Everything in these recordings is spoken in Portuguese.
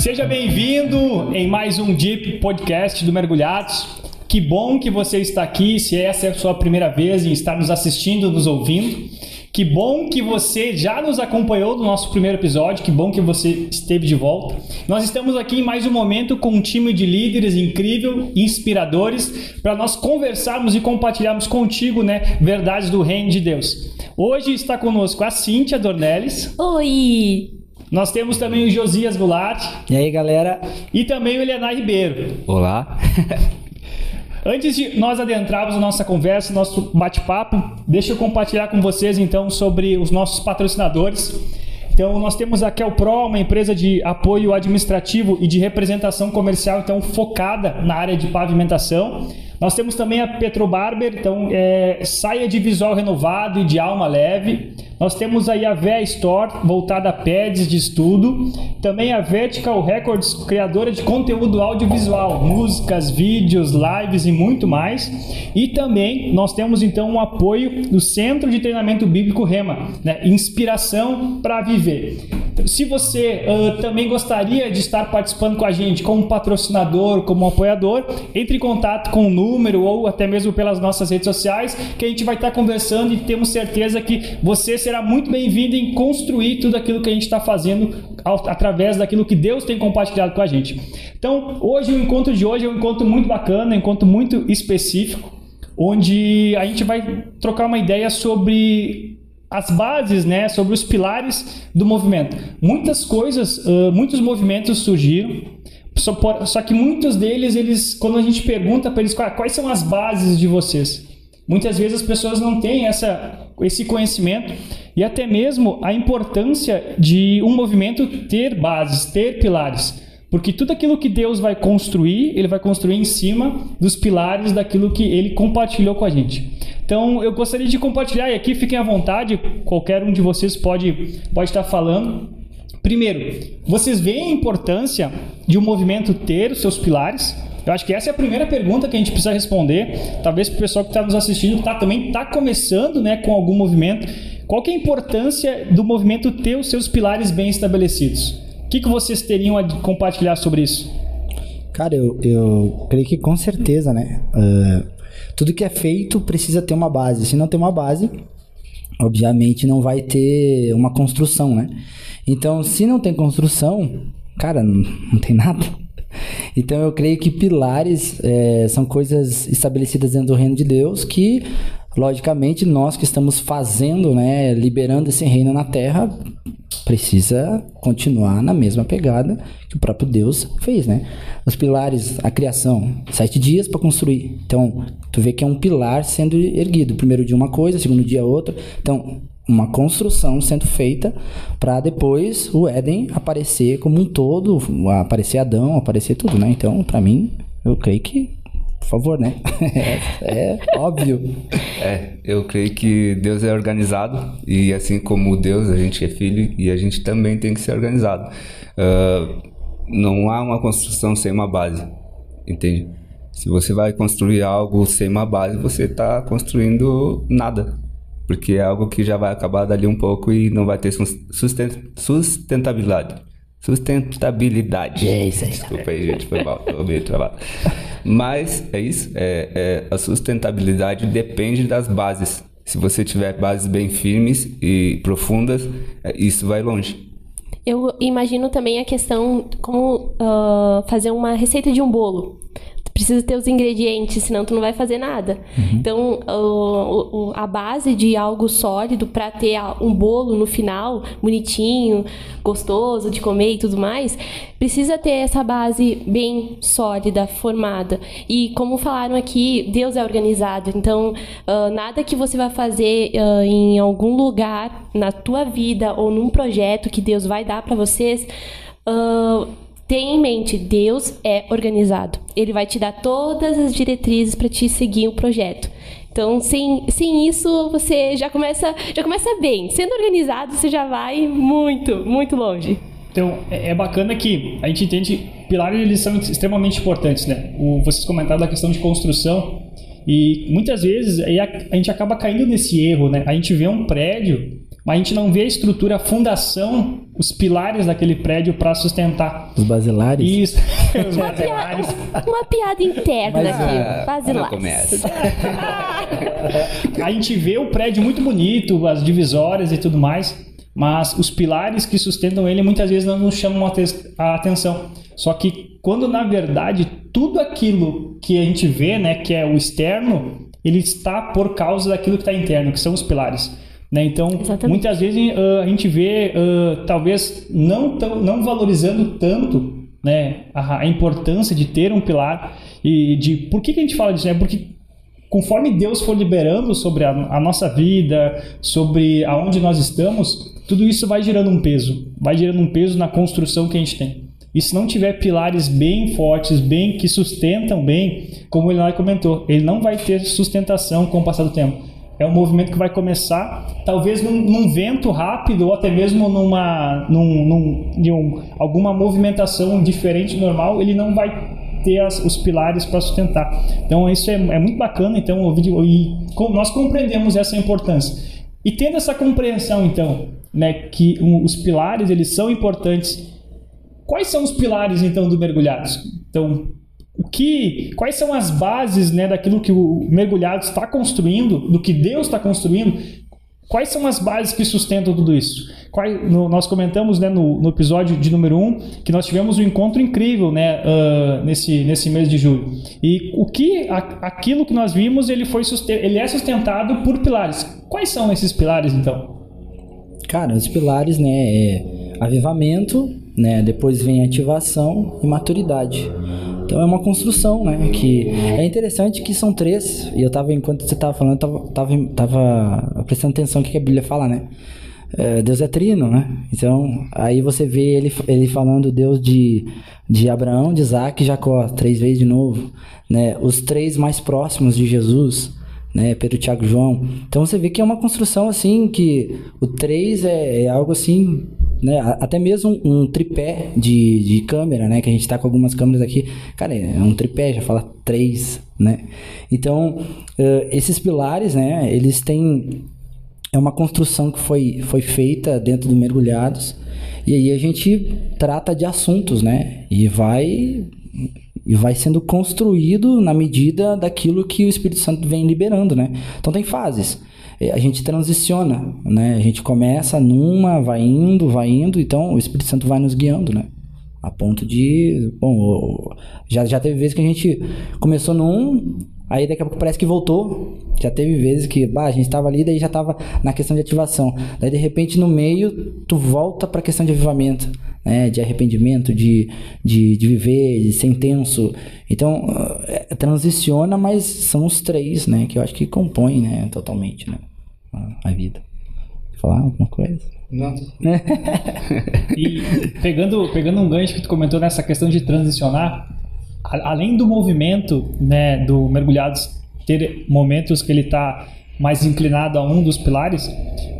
Seja bem-vindo em mais um Deep Podcast do Mergulhados. Que bom que você está aqui, se essa é a sua primeira vez em estar nos assistindo, nos ouvindo. Que bom que você já nos acompanhou no nosso primeiro episódio, que bom que você esteve de volta. Nós estamos aqui em mais um momento com um time de líderes incrível, inspiradores, para nós conversarmos e compartilharmos contigo, né, verdades do reino de Deus. Hoje está conosco a Cíntia Dornelles. Oi! Nós temos também o Josias Goulart. E aí, galera? E também o Elianar Ribeiro. Olá. Antes de nós adentrarmos a nossa conversa, nosso bate-papo, deixa eu compartilhar com vocês então sobre os nossos patrocinadores. Então, nós temos a Kelpro, uma empresa de apoio administrativo e de representação comercial, então focada na área de pavimentação. Nós temos também a Petrobarber, então é, saia de visual renovado e de alma leve. Nós temos aí a VEA Store, voltada a pads de estudo. Também a Vertical Records, criadora de conteúdo audiovisual, músicas, vídeos, lives e muito mais. E também nós temos então um apoio do Centro de Treinamento Bíblico Rema, né? Inspiração para viver. Se você uh, também gostaria de estar participando com a gente como patrocinador, como apoiador, entre em contato com o número ou até mesmo pelas nossas redes sociais, que a gente vai estar conversando e temos certeza que você será muito bem-vindo em construir tudo aquilo que a gente está fazendo através daquilo que Deus tem compartilhado com a gente. Então, hoje, o encontro de hoje é um encontro muito bacana, um encontro muito específico, onde a gente vai trocar uma ideia sobre as bases, né, sobre os pilares do movimento. Muitas coisas, uh, muitos movimentos surgiram, só, por, só, que muitos deles, eles, quando a gente pergunta para eles quais, quais são as bases de vocês, muitas vezes as pessoas não têm essa, esse conhecimento e até mesmo a importância de um movimento ter bases, ter pilares. Porque tudo aquilo que Deus vai construir, ele vai construir em cima dos pilares daquilo que ele compartilhou com a gente. Então, eu gostaria de compartilhar e aqui fiquem à vontade, qualquer um de vocês pode, pode estar falando. Primeiro, vocês veem a importância de um movimento ter os seus pilares? Eu acho que essa é a primeira pergunta que a gente precisa responder. Talvez para o pessoal que está nos assistindo tá, também está começando né, com algum movimento. Qual que é a importância do movimento ter os seus pilares bem estabelecidos? Que, que vocês teriam a compartilhar sobre isso? Cara, eu, eu creio que com certeza, né? Uh, tudo que é feito precisa ter uma base. Se não tem uma base, obviamente não vai ter uma construção, né? Então, se não tem construção, cara, não, não tem nada. Então eu creio que pilares é, são coisas estabelecidas dentro do reino de Deus que, logicamente, nós que estamos fazendo, né, liberando esse reino na terra, precisa continuar na mesma pegada que o próprio Deus fez, né? Os pilares, a criação, sete dias para construir. Então, tu vê que é um pilar sendo erguido. Primeiro dia uma coisa, segundo dia outra. Então, uma construção sendo feita para depois o Éden aparecer como um todo, aparecer Adão, aparecer tudo, né? Então, para mim, eu creio que por favor, né? é, é óbvio. É, eu creio que Deus é organizado e assim como Deus, a gente é filho e a gente também tem que ser organizado. Uh, não há uma construção sem uma base, entende? Se você vai construir algo sem uma base, você está construindo nada, porque é algo que já vai acabar dali um pouco e não vai ter sustentabilidade. Sustentabilidade. É isso aí. Desculpa aí, gente, foi mal, tô meio travado. Mas é isso, é, é, a sustentabilidade depende das bases. Se você tiver bases bem firmes e profundas, é, isso vai longe. Eu imagino também a questão como uh, fazer uma receita de um bolo precisa ter os ingredientes, senão tu não vai fazer nada. Uhum. Então, o, o, a base de algo sólido para ter um bolo no final, bonitinho, gostoso de comer e tudo mais, precisa ter essa base bem sólida, formada. E como falaram aqui, Deus é organizado. Então, uh, nada que você vai fazer uh, em algum lugar na tua vida ou num projeto que Deus vai dar para vocês. Uh, Tenha em mente, Deus é organizado. Ele vai te dar todas as diretrizes para te seguir o projeto. Então, sem, sem isso, você já começa, já começa bem. Sendo organizado, você já vai muito, muito longe. Então, é, é bacana que a gente entende pilares eles são extremamente importantes, né? O, vocês comentaram da questão de construção e muitas vezes a, a gente acaba caindo nesse erro, né? A gente vê um prédio mas a gente não vê a estrutura, a fundação, os pilares daquele prédio para sustentar. Os basilares? Isso, os Uma piada, basilares. uma piada interna Mas, aqui. ah, Basilares. não começa. A gente vê o prédio muito bonito, as divisórias e tudo mais, mas os pilares que sustentam ele muitas vezes não nos chamam a atenção. Só que quando na verdade tudo aquilo que a gente vê, né, que é o externo, ele está por causa daquilo que está interno, que são os pilares. Né? Então, Exatamente. muitas vezes ah, a gente vê, ah, talvez não, tão, não valorizando tanto né, a, a importância de ter um pilar e de por que, que a gente fala disso? É porque conforme Deus for liberando sobre a, a nossa vida, sobre aonde nós estamos, tudo isso vai gerando um peso, vai gerando um peso na construção que a gente tem. E se não tiver pilares bem fortes, bem que sustentam bem, como ele lá comentou, ele não vai ter sustentação com o passar do tempo. É um movimento que vai começar, talvez num, num vento rápido ou até mesmo numa num, num- de um- alguma movimentação diferente do normal, ele não vai ter as- os pilares para sustentar. Então isso é, é muito bacana. Então o vídeo e co- nós compreendemos essa importância e tendo essa compreensão então, né, que um, os pilares eles são importantes. Quais são os pilares então do mergulhados? Então o que, quais são as bases né, daquilo que o mergulhado está construindo, do que Deus está construindo? Quais são as bases que sustentam tudo isso? Quais- no- nós comentamos né, no, no episódio de número 1 um, que nós tivemos um encontro incrível né, ah, nesse, nesse mês de julho. E o que a- aquilo que nós vimos ele, foi ele é sustentado por pilares. Quais são esses pilares então? Cara, os pilares, né, é avivamento, né, depois vem ativação e maturidade. Então é uma construção, né, que é interessante que são três, e eu tava, enquanto você tava falando, eu tava, tava, prestando atenção no que a Bíblia fala, né, É, Deus é trino, né, então aí você vê ele, ele falando Deus de, de Abraão, de Isaac e Jacó, três vezes de novo, né, os três mais próximos de Jesus, né? Pedro, Tiago, João. Então você vê que é uma construção assim que o 3 é, é algo assim, né? Até mesmo um, tripé de, de câmera, né? Que a gente tá com algumas câmeras aqui. Cara, é um tripé, já fala 3, né? Então, eh, esses pilares, né? Eles têm é uma construção que foi, foi feita dentro do Mergulhados. E aí a gente trata de assuntos, né? E vai e vai sendo construído na medida daquilo que o Espírito Santo vem liberando, né? Então tem fases. É, A gente transiciona, né? A gente começa numa, vai indo, vai indo, então o Espírito Santo vai nos guiando, né? A ponto de, bom, já, já teve vezes que a gente começou num, aí daqui a pouco parece que voltou. Já teve vezes que, bah, a gente tava ali, daí já tava na questão de ativação. Daí de repente no meio tu volta pra questão de avivamento, né? De arrependimento, de, de, de viver, de ser intenso. Então, é, transiciona, mas são os três, né? Que eu acho que compõem, né? Totalmente, né? A, vida. Falar alguma coisa? Não. E pegando, pegando um gancho que tu comentou nessa questão de transicionar, a- além do movimento né, do mergulhados ter momentos que ele está mais inclinado a um dos pilares,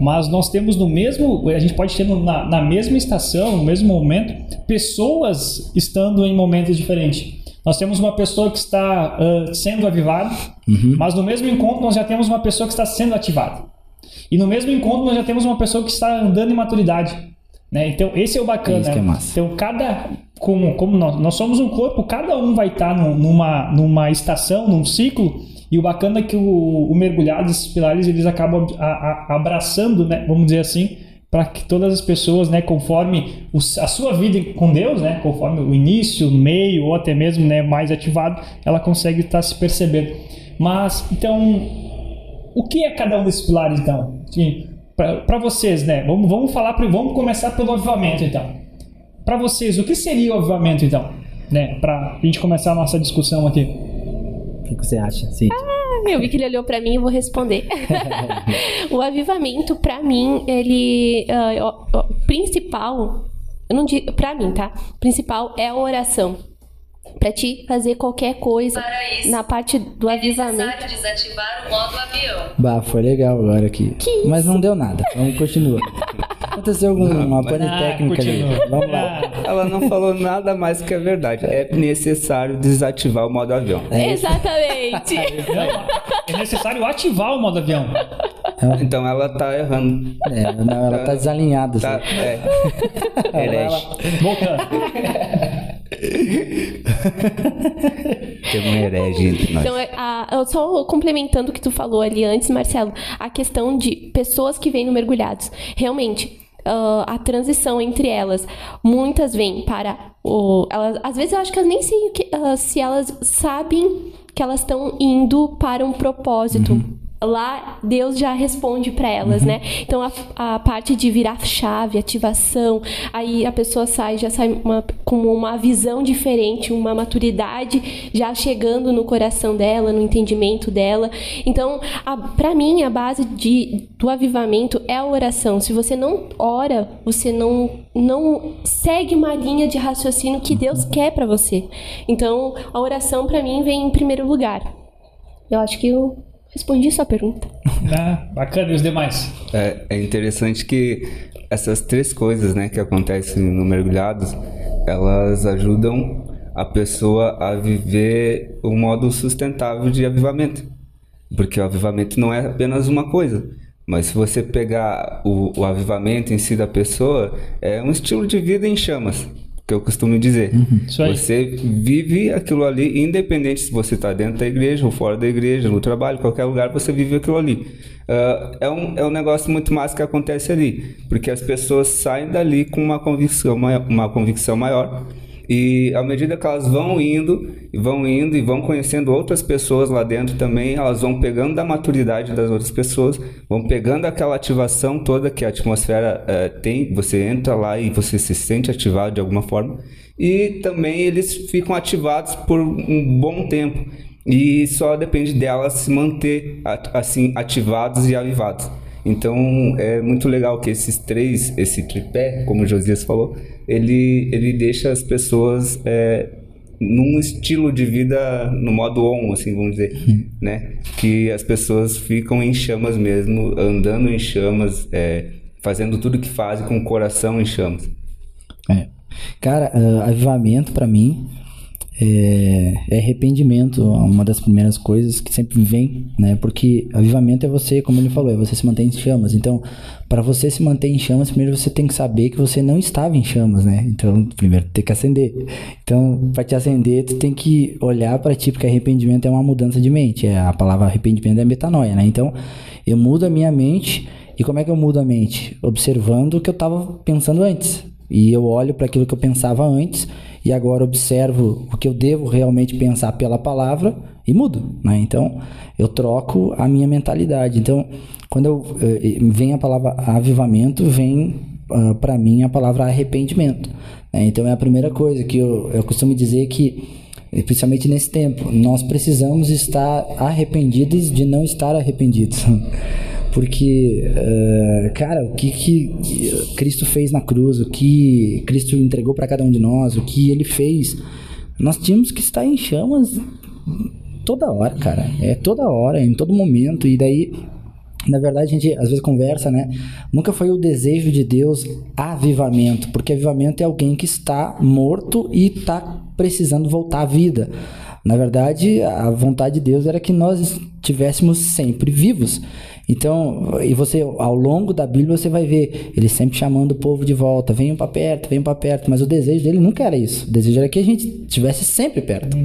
mas nós temos no mesmo, a gente pode ter no- na, na mesma estação, no mesmo momento, pessoas estando em momentos diferentes. Nós temos uma pessoa que está ah, sendo avivada, mas no mesmo encontro nós já temos uma pessoa que está sendo ativada. E no mesmo encontro nós já temos uma pessoa que está andando em maturidade. Né? Então, esse é o bacana. Isso que é massa. Então, cada. Como, como nós, nós somos um corpo, cada um vai estar num- numa, numa estação, num ciclo. E o bacana é que o, o mergulhado, esses pilares, eles acabam a- a- abraçando, né, vamos dizer assim, para que todas as pessoas, né, conforme os- a sua vida com Deus, né, conforme o início, o meio ou até mesmo né, mais ativado, ela consegue estar se percebendo. Mas, então, o que é cada um desses pilares, então? Para vocês, né? Vamos, vamos falar, vamos começar pelo avivamento, então. Para vocês, o que seria o avivamento, então? Né? Para a gente começar a nossa discussão aqui. O que você acha? Sim. Ah, Eu vi que ele olhou pra mim e vou responder. o avivamento, pra mim, ele. ah, o, o principal. Eu não digo. Pra mim, tá? O principal é a oração. Pra te fazer qualquer coisa Para isso, na parte do é avivamento. necessário desativar o modo avião. Bah, foi legal agora aqui. Que Mas não deu nada. Vamos continuar. Aconteceu alguma pane Ah, técnica ali. Vamos lá. Ah, Ela não falou nada mais que a verdade. É necessário desativar o modo avião. É, Exatamente. é necessário ativar o modo avião. Então ela tá errando. É, não, ela tá desalinhada. Tá, assim. é. Voltando. Tem um herege entre nós. Então, é, a- só complementando o que tu falou ali antes, Marcelo, a questão de pessoas que vêm no mergulhados. Realmente, ah, a transição entre elas, muitas vêm para o. Elas, às vezes eu acho que elas nem sei que- ah, se elas sabem que elas estão indo para um propósito. Lá Deus já responde para elas, né? Então a, a parte de virar chave, ativação, aí a pessoa sai, já sai uma- com uma visão diferente, uma maturidade já chegando no coração dela, no entendimento dela. Então, para mim, a base de, do avivamento é a oração. Se você não ora, você não, não segue uma linha de raciocínio que Deus quer para você. Então, a oração, para mim, vem em primeiro lugar. Eu acho que eu respondi sua pergunta. Ah, bacana, e os demais? É, é interessante que essas três coisas, né, que acontecem no mergulhados, elas ajudam a pessoa a viver um modo sustentável de avivamento. Porque o avivamento não é apenas uma coisa. Mas se você pegar o, o avivamento em si da pessoa, é um estilo de vida em chamas, que eu costumo dizer. Aí. Você vive aquilo ali, independente se você está dentro da igreja ou fora da igreja, no trabalho, qualquer lugar, você vive aquilo ali. Ah, é, um, é um negócio muito massa que acontece ali, porque as pessoas saem dali com uma convicção, uma convicção maior. E à medida que elas vão indo, vão indo e vão conhecendo outras pessoas lá dentro também, elas vão pegando da maturidade das outras pessoas, vão pegando aquela ativação toda que a atmosfera eh, tem, você entra lá e você se sente ativado de alguma forma, e também eles ficam ativados por um bom tempo. E só depende delas se manter assim ativados e avivados. Então é muito legal que esses três, esse tripé, como o Josias falou, ele, ele deixa as pessoas é, num estilo de vida no modo on, assim, vamos dizer, né? Que as pessoas ficam em chamas mesmo, andando em chamas, é, fazendo tudo que fazem com o coração em chamas. É. Cara, ah, avivamento pra mim é, é arrependimento, uma das primeiras coisas que sempre vem, né? Porque avivamento é você, como ele falou, é você se manter em chamas. Então, para você se manter em chamas, primeiro você tem que saber que você não estava em chamas, né? Então, primeiro tem que acender. Então, para te acender, tu tem que olhar para ti, porque arrependimento é uma mudança de mente. É a palavra arrependimento é metanoia, né? Então, eu mudo a minha mente. E como é que eu mudo a mente? Observando o que eu estava pensando antes. E eu olho para aquilo que eu pensava antes e agora observo o que eu devo realmente pensar pela palavra e mudo, né? Então, eu troco a minha mentalidade. Então, quando eu, eh, vem a palavra avivamento, vem para mim a palavra arrependimento. né? Então, é a primeira coisa que eu, eu costumo dizer que principalmente nesse tempo, nós precisamos estar arrependidos de não estar arrependidos. Porque, eh, cara, o que, que Cristo fez na cruz, o que Cristo entregou para cada um de nós, o que ele fez, nós tínhamos que estar em chamas toda hora, cara. É toda hora, em todo momento. E daí, na verdade, a gente às vezes conversa, né? Nunca foi o desejo de Deus avivamento, porque avivamento é alguém que está morto e está precisando voltar à vida. Na verdade, a vontade de Deus era que nós estivéssemos sempre vivos. Então, e você ao longo da Bíblia você vai ver ele sempre chamando o povo de volta, venham para perto, venham para perto, mas o desejo dele nunca era isso. O desejo era que a gente estivesse sempre perto,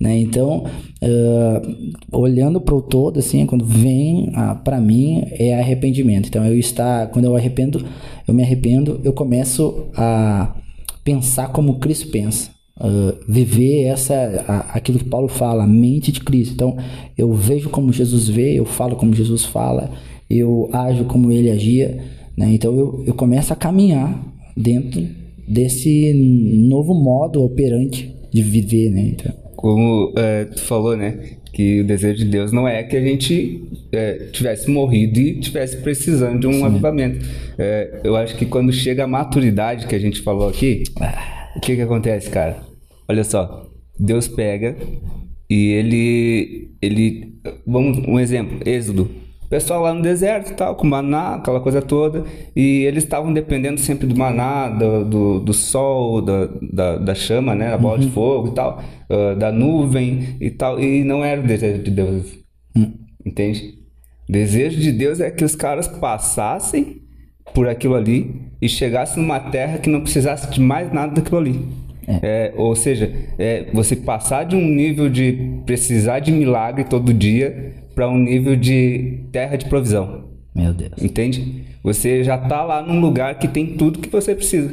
né? Então, ah, olhando para o todo assim, quando vem para mim é arrependimento. Então, eu está, quando eu arrependo, eu me arrependo, eu começo a pensar como Cristo pensa. Uh, viver essa a- aquilo que Paulo fala, a mente de Cristo. Então, eu vejo como Jesus vê, eu falo como Jesus fala, eu ajo como ele agia, né? Então, eu, eu começo a caminhar dentro desse novo modo operante de viver, né? Então, Como é, tu falou, né? Que o desejo de Deus não é que a gente é, tivesse morrido e tivesse precisando de um avivamento. É, eu acho que quando chega a maturidade que a gente falou aqui, o que que acontece, cara? Olha só, Deus pega e ele, ele, vamos um exemplo, Êxodo. O pessoal lá no deserto, tal, com maná, aquela coisa toda, e eles estavam dependendo sempre do maná, do, do, do sol, da, da, da chama, né, da bola de fogo e tal, ah, da nuvem e tal, e não era o desejo de Deus, entende? O desejo de Deus é que os caras passassem por aquilo ali e chegassem numa terra que não precisasse de mais nada daquilo ali. É, ou seja, é, você passar de um nível de precisar de milagre todo dia para um nível de terra de provisão. Meu Deus. Entende? Você já tá lá num lugar que tem tudo que você precisa.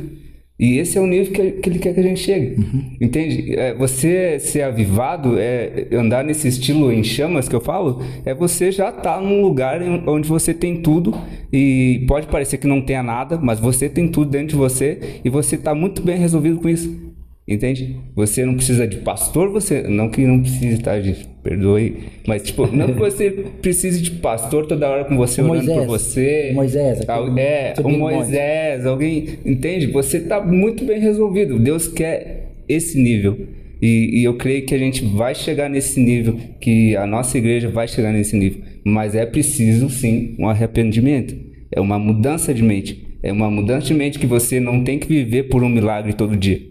E esse é o nível que, que ele quer que a gente chegue. Entende? É, você ser avivado, é andar nesse estilo em chamas que eu falo, é você já tá num lugar onde você tem tudo e pode parecer que não tenha nada, mas você tem tudo dentro de você e você tá muito bem resolvido com isso. Entende? Você não precisa de pastor, você. Não que não precise, tá, gente? Perdoe. Mas, tipo, não que você precise de pastor toda hora com você, O orando por Moisés. você. O Moisés, aquele- É, o. Moisés, alguém. Entende? Você tá muito bem resolvido. Deus quer esse nível. E, e eu creio que a gente vai chegar nesse nível, que a nossa igreja vai chegar nesse nível. Mas é preciso, sim, um arrependimento. É uma mudança de mente. É uma mudança de mente que você não tem que viver por um milagre todo dia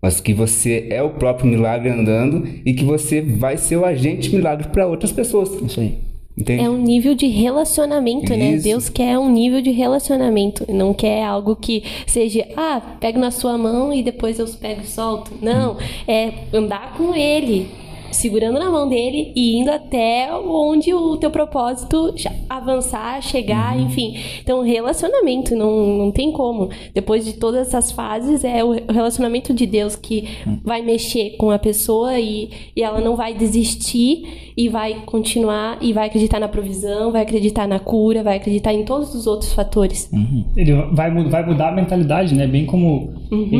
mas que você é o próprio milagre andando e que você vai ser o agente milagre para outras pessoas. Isso aí. Entende? É um nível de relacionamento, né? Isso. Deus quer um nível de relacionamento. Não quer algo que seja, ah, pego na sua mão e depois eu pego e solto. Não, é andar com Ele, segurando na mão dele e indo até onde o teu propósito avançar, chegar, enfim. Então, relacionamento, não, não tem como. Depois de todas essas fases, é o relacionamento de Deus que vai mexer com a pessoa e, e ela não vai desistir e vai continuar e vai acreditar na provisão, vai acreditar na cura, vai acreditar em todos os outros fatores. Ele vai, vai mudar a mentalidade, né? Bem como.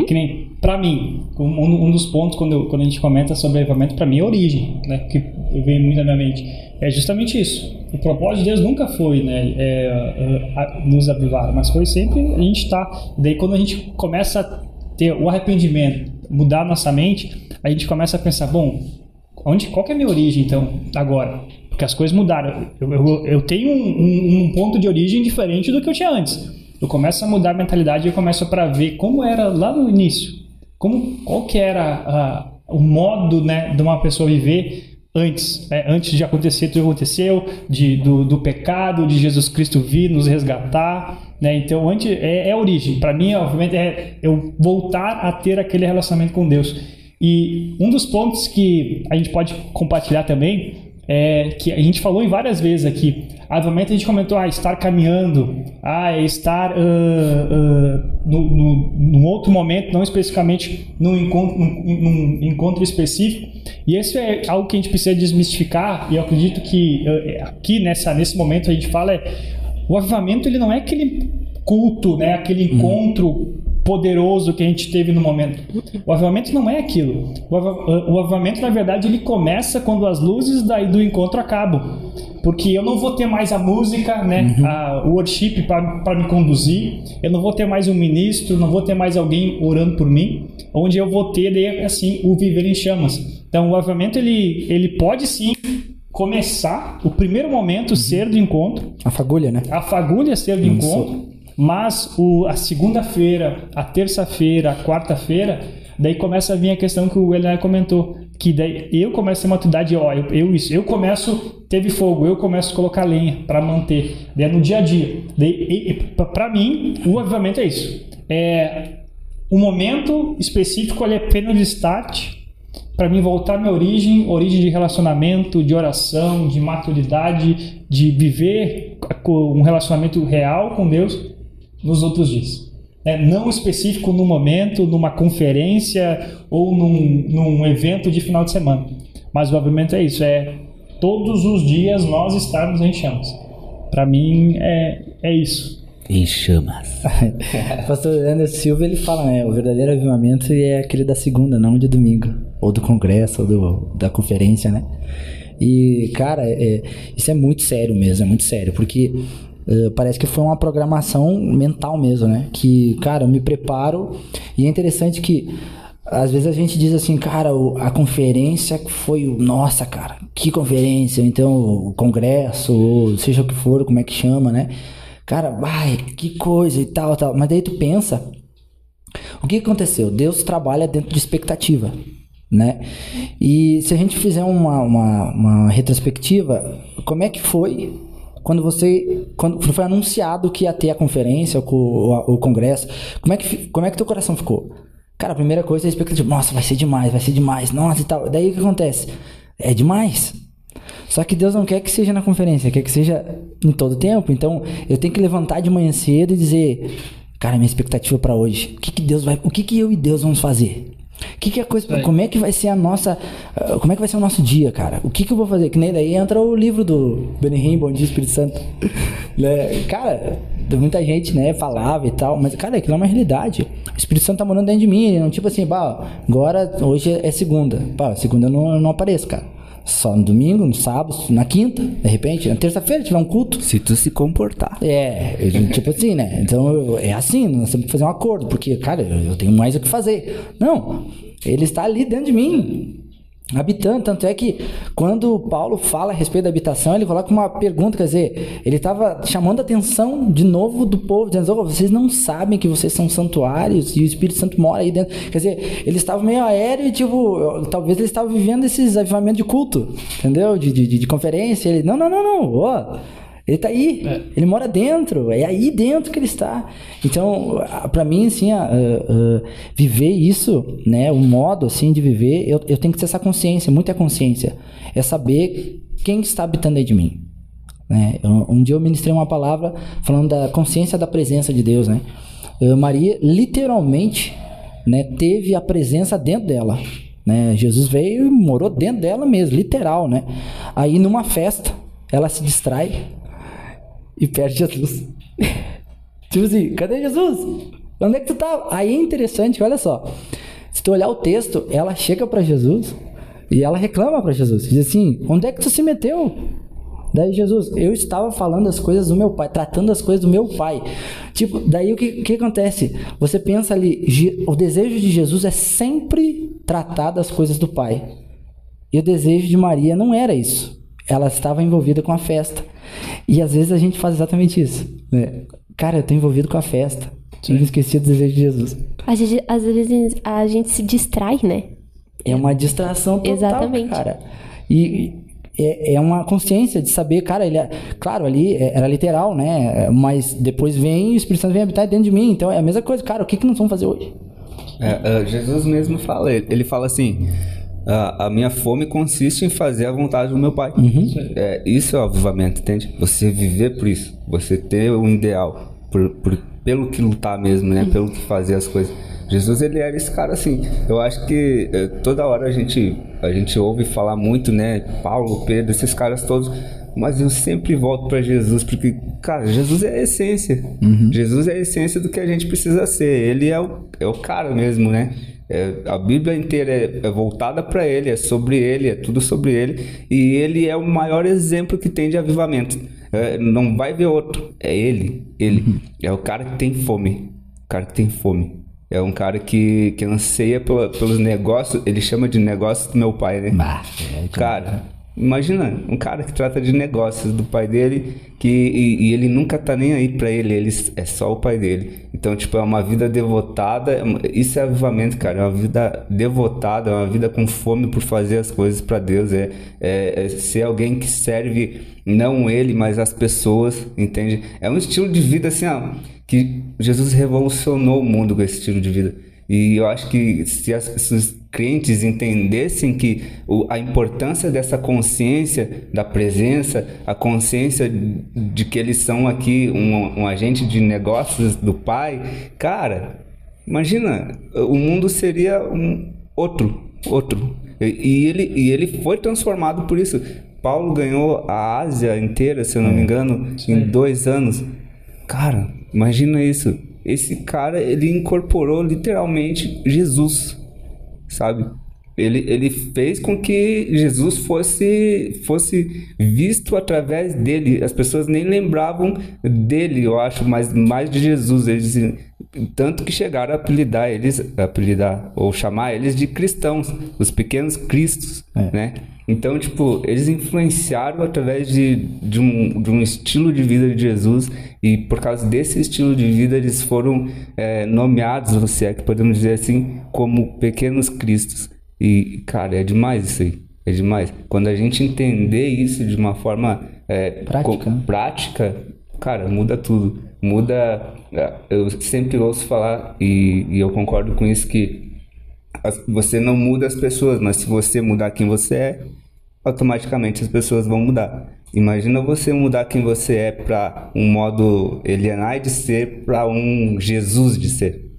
é que nem, pra mim, um, um dos pontos quando, quando a gente comenta sobre avivamento, pra mim é origem, né? Que vem muito na minha mente. É justamente isso. O propósito de Deus nunca foi, né? é, é, nos avivar, mas foi sempre a gente tá. Daí quando a gente começa a ter o arrependimento, mudar nossa mente, a gente começa a pensar, bom, onde, qual é a minha origem, então, agora? Porque as coisas mudaram. Eu, eu, eu tenho um, um- um ponto de origem diferente do que eu tinha antes. Eu começo a mudar a mentalidade e eu começo para ver como era lá no início. Como, qual que era ah, o modo né, de uma pessoa viver antes, né, antes de acontecer tudo aconteceu, de, do, do pecado, de Jesus Cristo vir nos resgatar. Né? Então, antes, é, é a origem. Para mim, obviamente, é eu voltar a ter aquele relacionamento com Deus. E um dos pontos que a gente pode compartilhar também é que a gente falou em várias vezes aqui. Obviamente a gente comentou, ah, estar caminhando, ah, é estar ah, ah, no, no, num outro momento, não especificamente num encontro, num, num encontro específico. E isso é algo que a gente precisa desmistificar. E eu acredito que eh, aqui nessa, nesse momento a gente fala é o avivamento ele não é aquele culto, né? Aquele encontro poderoso que a gente teve no momento. O avivamento não é aquilo. O, avi- o avivamento, na verdade, ele começa quando as luzes daí do encontro acabam. Porque eu não vou ter mais a música, né? A, o worship para me conduzir. Eu não vou ter mais um ministro, não vou ter mais alguém orando por mim. Onde eu vou ter, daí, assim, o viver em chamas. Então, o avivamento, ele, ele pode sim começar, o primeiro momento ser do encontro, A fagulha, né? a fagulha ser do encontro, mas o, a segunda-feira, a terça-feira, a quarta-feira, daí começa a vir a questão que o Eliane comentou, que daí eu começo a ter uma atividade, ó, eu, eu isso, eu começo, teve fogo, eu começo a colocar lenha para manter, daí é no dia a dia. Pra mim, o avivamento é isso. É um momento específico, ele é apenas de start, para mim voltar à minha origem, origem de relacionamento, de oração, de maturidade, de viver um relacionamento real com Deus nos outros dias. É, não específico no momento, numa conferência ou num, num evento de final de semana. Mas o avivamento é isso, é todos os dias nós estarmos em chamas. Para mim é, é isso. Em chamas. Pastor Anderson Silva, ele fala, né? O verdadeiro avivamento é aquele da segunda, não de domingo. Ou do congresso, ou do, da conferência, né? E, cara, é- isso é muito sério mesmo, é muito sério. Porque eh, parece que foi uma programação mental mesmo, né? Que, cara, eu me preparo. E é interessante que às vezes a gente diz assim, cara, a conferência foi. Nossa, cara, que conferência? Então, o congresso, ou seja o que for, como é que chama, né? Cara, vai, que coisa e tal, tal. Mas daí tu pensa, o que aconteceu? Deus trabalha dentro de expectativa, né? E se a gente fizer uma, uma, uma retrospectiva, como é que foi quando você quando foi anunciado que ia ter a conferência, o, congresso, como é que como é que teu coração ficou? Cara, a primeira coisa é a expectativa. Nossa, vai ser demais, vai ser demais. Nossa e tal. Daí o que acontece? É demais. Só que Deus não quer que seja na conferência, quer que seja em todo tempo. Então, eu tenho que levantar de manhã cedo e dizer, cara, minha expectativa para hoje. O que que Deus vai, o que que eu e Deus vamos fazer? Que que é coisa, como é que vai ser a nossa, ah, como é que vai ser o nosso dia, cara? O que que eu vou fazer? Que nem daí entra o livro do Benihim, Bom Dia Espírito Santo. né? Cara, muita gente, né, falava e tal, mas cara, aquilo é uma realidade. O Espírito Santo tá morando dentro de mim, não tipo assim, bah, agora hoje é segunda. Pá, segunda eu não, eu não apareço, cara. Só no domingo, no sábado, na quinta, de repente, na terça-feira tiver um culto. Se tu se comportar. É, eu- tipo assim, né? Então eu- é assim, nós temos que fazer um acordo, porque, cara, eu, eu tenho mais o que fazer. Não, ele está ali dentro de mim, habitando. Tanto é que quando Paulo fala a respeito da habitação, ele coloca uma pergunta, quer dizer, ele estava chamando a atenção de novo do povo, dizendo: "Ô, vocês não sabem que vocês são santuários e o Espírito Santo mora aí dentro. Quer dizer, ele estava meio aéreo e, tipo, talvez ele estava vivendo esses avivamentos de culto, entendeu? De, de, de- conferência. Ele, não, não, não, não, ó. Ele tá aí, ele mora dentro, é aí dentro que ele está. Então, a- pra mim, assim, a- a- a viver isso, né, o modo, assim, de viver, eu, eu tenho que ter essa consciência, muita consciência. É saber quem está habitando dentro de mim. Né? Um dia eu ministrei uma palavra falando da consciência da presença de Deus, né? Maria, literalmente, né, teve a presença dentro dela. Né? Jesus veio e morou dentro dela mesmo, literal, né? Aí numa festa, ela se distrai e perde Jesus. tipo assim, cadê Jesus? Onde é que tu tá? Aí é interessante, olha só. Se tu olhar o texto, ela chega pra Jesus e ela reclama pra Jesus. Diz assim: onde é que tu se meteu? Daí Jesus, eu estava falando as coisas do meu pai, tratando as coisas do meu pai. Tipo, daí o que, que acontece? Você pensa ali, o desejo de Jesus é sempre tratar das coisas do pai. E o desejo de Maria não era isso. Ela estava envolvida com a festa. E às vezes a gente faz exatamente isso. Né? Cara, eu estou envolvido com a festa. E me esqueci do desejo de Jesus. A gente- às vezes a gente se distrai, né? É uma distração total, Exatamente. cara. E é, é uma consciência de saber, cara, ele é, claro, ali é- era literal, né? Mas depois vem e o Espírito Santo vem habitar dentro de mim. Então é a mesma coisa, cara. O que, que nós vamos fazer hoje? É, é, Jesus mesmo fala, ele fala assim: "A- a minha fome consiste em fazer a vontade do meu Pai. É, isso é o avivamento, entende? Você viver por isso, você ter um ideal, por, por- pelo que lutar mesmo, né? Pelo que fazer as coisas. Jesus ele era esse cara assim. Eu acho que é, toda hora a gente a gente ouve falar muito, né? Paulo, Pedro, esses caras todos. Mas eu sempre volto para Jesus, porque, cara, Jesus é a essência. Jesus é a essência do que a gente precisa ser. Ele é o, é o cara mesmo, né? É, a Bíblia inteira é, é voltada para ele, é sobre ele, é tudo sobre ele. E ele é o maior exemplo que tem de avivamento. É, não vai ver outro, é ele. Ele é o cara que tem fome. O cara que tem fome. É um cara que, que anseia pela- pelos negócios, ele chama de negócios do meu pai, né? Bah, é, Cara, imagina um cara que trata de negócios do pai dele que, e, e ele nunca tá nem aí pra ele, ele é só o pai dele. Então, tipo, é uma vida devotada. é Isso é avivamento, cara. É uma vida devotada, é uma vida com fome por fazer as coisas pra Deus. É, é, é ser alguém que serve não ele, mas as pessoas, entende? É um estilo de vida assim, ó, que Jesus revolucionou o mundo com esse estilo de vida. E eu acho que se, as, se os crentes entendessem que o- a importância dessa consciência da presença, a consciência de que eles são aqui um, um agente de negócios do Pai, cara, imagina, o mundo seria um outro, outro. E, e ele, e ele foi transformado por isso. Paulo ganhou a Ásia inteira, se eu não me engano, em dois anos. Cara, imagina isso. Esse cara, ele incorporou literalmente Jesus, sabe? Ele, ele fez com que Jesus fosse, fosse visto através dele. As pessoas nem lembravam dele, eu acho, mas mais de Jesus. Eles, tanto que chegaram a apelidar eles, apelidar, ou chamar eles de cristãos, os pequenos cristos, É. né? Então, tipo, eles influenciaram através de, de, um, de um estilo de vida de Jesus e por causa desse estilo de vida eles foram é, nomeados, se é que podemos dizer assim, como pequenos cristos. E, cara, é demais isso aí. É demais. Quando a gente entender isso de uma forma é, Prática, né? prática, cara, muda tudo. Muda. é, Eu sempre ouço falar, e, e eu concordo com isso, que as- você não muda as pessoas, mas se você mudar quem você é, automaticamente as pessoas vão mudar. Imagina você mudar quem você é para um modo Elianai de ser para um Jesus de ser.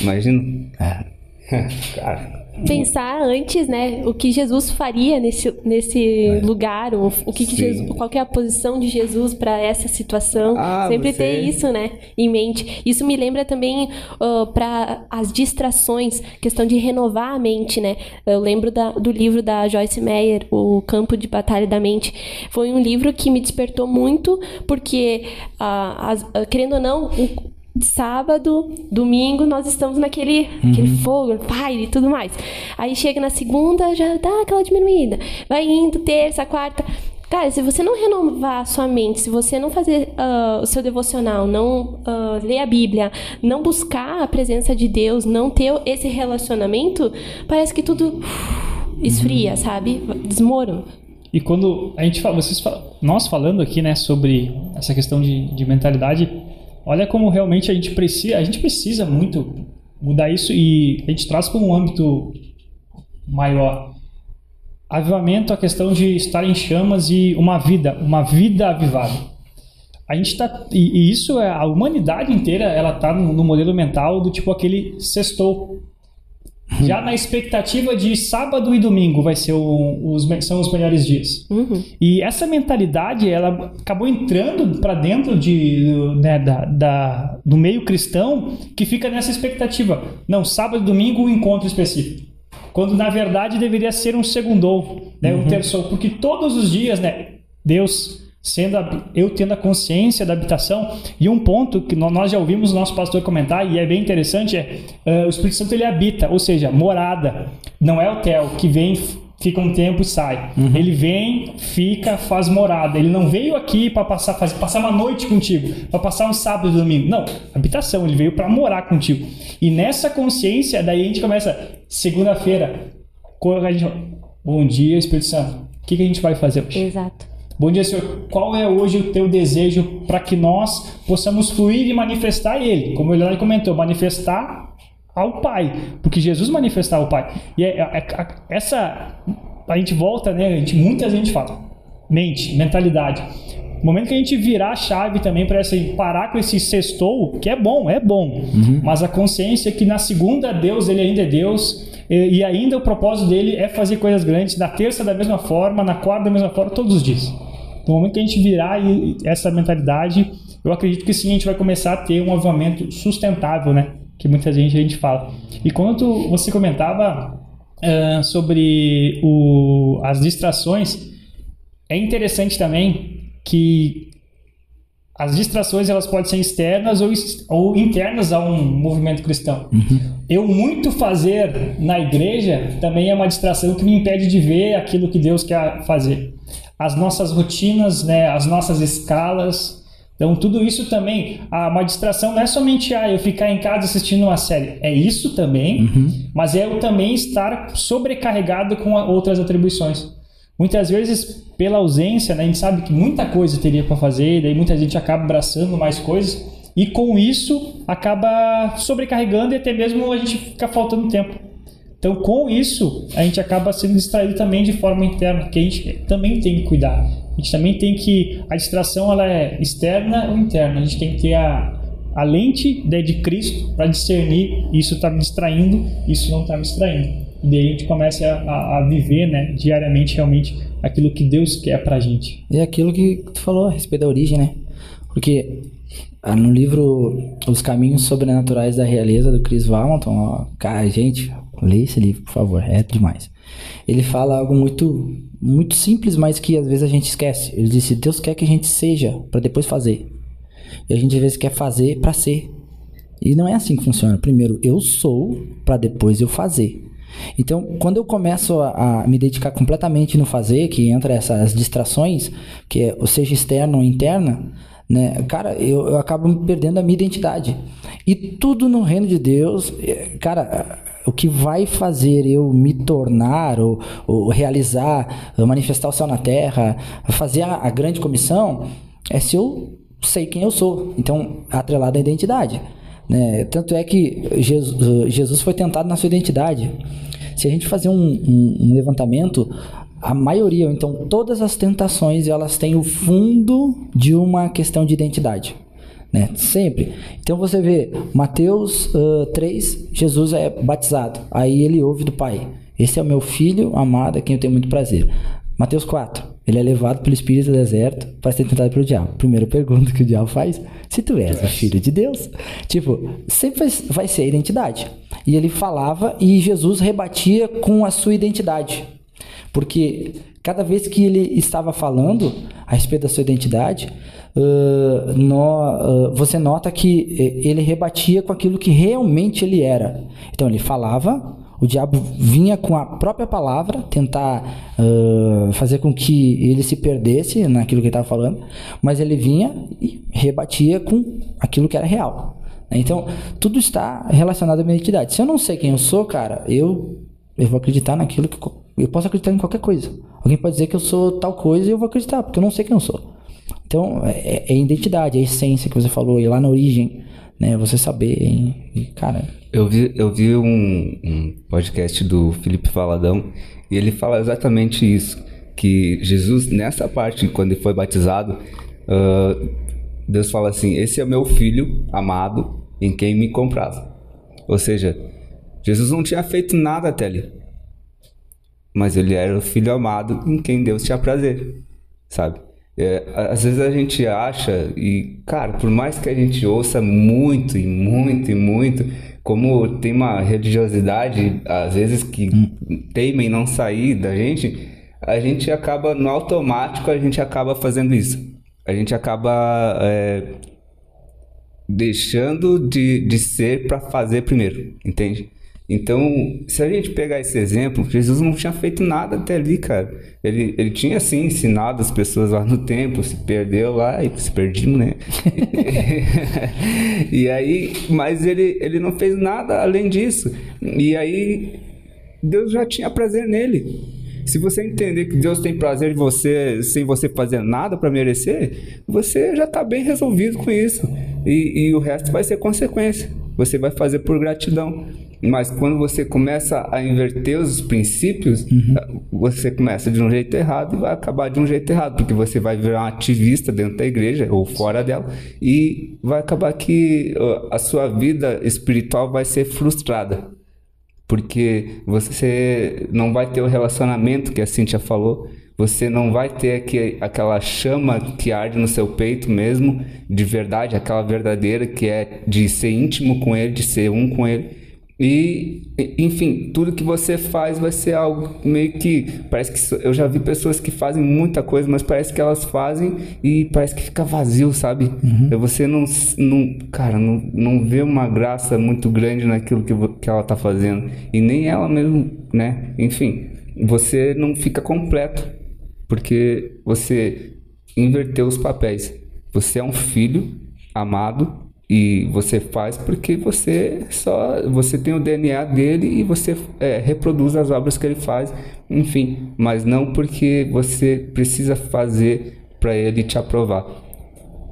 Imagina? Cara, Pensar antes, né, o que Jesus faria nesse, nesse lugar, o, o que, que. Jesus, qual que é a posição de Jesus para essa situação. Ah, Sempre você- ter isso, né, em mente. Isso me lembra também para as distrações, questão de renovar a mente, né. Eu lembro da- do livro da Joyce Meyer, O Campo de Batalha da Mente. Foi um livro que me despertou muito, porque, ah, as- ah, querendo ou não, o- sábado, domingo, nós estamos naquele aquele fogo, fire e tudo mais. Aí chega na segunda, já dá aquela diminuída. Vai indo, terça, quarta. Cara, se você não renovar a sua mente, se você não fazer ah, o seu devocional, não ah, ler a Bíblia, não buscar a presença de Deus, não ter esse relacionamento, parece que tudo uf, esfria, sabe? Desmorona. E quando a gente fala, vocês falam, nós falando aqui, né, sobre essa questão de, de mentalidade, olha como realmente a gente precisa, a gente precisa muito mudar isso e a gente traz para um âmbito maior. Avivamento, a questão de estar em chamas e uma vida, uma vida avivada. A gente tá e, e isso é a humanidade inteira, ela tá no, no modelo mental do tipo aquele sextou. Já na expectativa de sábado e domingo vai ser o- os, são os melhores dias. E essa mentalidade, ela acabou entrando para dentro de, né, da, da- do meio cristão que fica nessa expectativa. Não, sábado e domingo um encontro específico. Quando na verdade deveria ser um segundou, né, um terçou, porque todos os dias, né, Deus sendo a- eu tendo a consciência da habitação e um ponto que nó- nós já ouvimos o nosso pastor comentar e é bem interessante é eh, o Espírito Santo ele habita, ou seja, morada, não é hotel que vem fica um tempo e sai. Ele vem, fica, faz morada. Ele não veio aqui para passar faz, passar uma noite contigo, para passar um sábado e domingo. Não, habitação, ele veio para morar contigo. E nessa consciência, daí a gente começa segunda-feira, quando a gente- bom dia, Espírito Santo. O que, que a gente vai fazer hoje? Exato. Bom dia, Senhor. Qual é hoje o teu desejo para que nós possamos fluir e manifestar Ele? Como ele comentou, manifestar ao Pai, porque Jesus manifestava o Pai. E é- é- é- essa a gente volta, né? A gente, muita gente fala mente, mentalidade. No momento que a gente virar a chave também para essa parar com esse sextou, que é bom, é bom, mas a consciência é que na segunda Deus ele ainda é Deus e, e ainda o propósito dele é fazer coisas grandes. Na terça da mesma forma, na quarta da mesma forma, todos os dias. No momento que a gente virar essa mentalidade, eu acredito que sim, a gente vai começar a ter um avivamento sustentável, né? Que muita gente a gente fala. E quando você comentava ah, sobre o, as distrações, é interessante também que as distrações elas podem ser externas ou, ou internas a um movimento cristão. Eu muito fazer na igreja também é uma distração que me impede de ver aquilo que Deus quer fazer. As nossas rotinas, né, as nossas escalas. Então, tudo isso também, ah, uma distração não é somente ah, eu ficar em casa assistindo uma série. É isso também, mas é eu também estar sobrecarregado com a- outras atribuições. Muitas vezes, pela ausência, né, a gente sabe que muita coisa teria para fazer, daí muita gente acaba abraçando mais coisas, e com isso acaba sobrecarregando e até mesmo a gente fica faltando tempo. Então, com isso, a gente acaba sendo distraído também de forma interna, que a gente também tem que cuidar. A gente também tem que. A distração ela é externa ou interna. A gente tem que ter a, a lente né, de Cristo para discernir isso está me distraindo, isso não está me distraindo. E daí a gente começa a, a- a viver né, diariamente realmente aquilo que Deus quer pra gente. E é aquilo que tu falou a respeito da origem, né? Porque ah, no livro Os Caminhos Sobrenaturais da Realeza, do Chris Valmonton, cara, gente, lê esse livro, por favor, é demais. Ele fala algo muito, muito simples, mas que às vezes a gente esquece. Ele disse: Deus quer que a gente seja para depois fazer. E a gente às vezes quer fazer para ser. E não é assim que funciona. Primeiro, eu sou para depois eu fazer. Então, quando eu começo a, a me dedicar completamente no fazer, que entra essas distrações, que é, ou seja externa ou interna, né, cara, eu, eu acabo perdendo a minha identidade. E tudo no reino de Deus, é, cara, o que vai fazer eu me tornar ou, ou realizar, manifestar o céu na terra, fazer a, a grande comissão, é se eu sei quem eu sou. Então, atrelado à identidade. Né? Tanto é que Jesus, Jesus foi tentado na sua identidade. Se a gente fazer um, um, um levantamento, a maioria, ou então todas as tentações, elas têm o fundo de uma questão de identidade. Né? Sempre. Então você vê, Mateus uh, 3, Jesus é batizado. Aí ele ouve do Pai. Esse é o meu filho amado, a quem eu tenho muito prazer. Mateus 4, ele é levado pelo Espírito do deserto para ser tentado pelo diabo. Primeira pergunta que o diabo faz: se tu és o filho de Deus? Tipo, sempre vai ser a identidade. E ele falava e Jesus rebatia com a sua identidade. Porque cada vez que ele estava falando a respeito da sua identidade, uh, no, uh, você nota que eh, ele rebatia com aquilo que realmente ele era. Então ele falava, o diabo vinha com a própria palavra tentar uh, fazer com que ele se perdesse naquilo que ele estava falando, mas ele vinha e rebatia com aquilo que era real. Então, tudo está relacionado à minha identidade. Se eu não sei quem eu sou, cara, eu, eu vou acreditar naquilo que eu posso acreditar em qualquer coisa. Alguém pode dizer que eu sou tal coisa e eu vou acreditar, porque eu não sei quem eu sou. Então, é, é identidade, é essência que você falou, e lá na origem, né? Você saber? E, cara. Eu vi, eu vi um, um podcast do Felipe Valadão e ele fala exatamente isso. Que Jesus, nessa parte, quando ele foi batizado, uh, Deus fala assim: Esse é meu filho amado em quem me compraz. Ou seja, Jesus não tinha feito nada até ali mas ele era o filho amado em quem Deus tinha prazer, sabe? É, às vezes a gente acha, e cara, por mais que a gente ouça muito e muito e muito, como tem uma religiosidade, às vezes que teima em não sair da gente, a gente acaba, no automático, a gente acaba fazendo isso. A gente acaba é, deixando de, de ser para fazer primeiro, entende? Então, se a gente pegar esse exemplo, Jesus não tinha feito nada até ali, cara. Ele, ele tinha, sim, ensinado as pessoas lá no templo, se perdeu lá e se perdimos, né? e aí, mas ele, ele não fez nada além disso. E aí, Deus já tinha prazer nele. Se você entender que Deus tem prazer em você sem você fazer nada para merecer, você já está bem resolvido com isso. E, e o resto vai ser consequência. Você vai fazer por gratidão. Mas quando você começa a inverter os princípios, uhum. você começa de um jeito errado e vai acabar de um jeito errado, porque você vai virar um ativista dentro da igreja ou fora dela e vai acabar que a sua vida espiritual vai ser frustrada. Porque você não vai ter o relacionamento que a Cintia falou, você não vai ter aqui, aquela chama que arde no seu peito mesmo, de verdade, aquela verdadeira que é de ser íntimo com ele, de ser um com ele. E, enfim, tudo que você faz vai ser algo meio que. Parece que. Eu já vi pessoas que fazem muita coisa, mas parece que elas fazem e parece que fica vazio, sabe? Uhum. Você não, não. Cara, não, não vê uma graça muito grande naquilo que, que ela tá fazendo. E nem ela mesmo, né? Enfim, você não fica completo. Porque você inverteu os papéis. Você é um filho amado e você faz porque você só você tem o DNA dele e você é, reproduz as obras que ele faz, enfim, mas não porque você precisa fazer para ele te aprovar.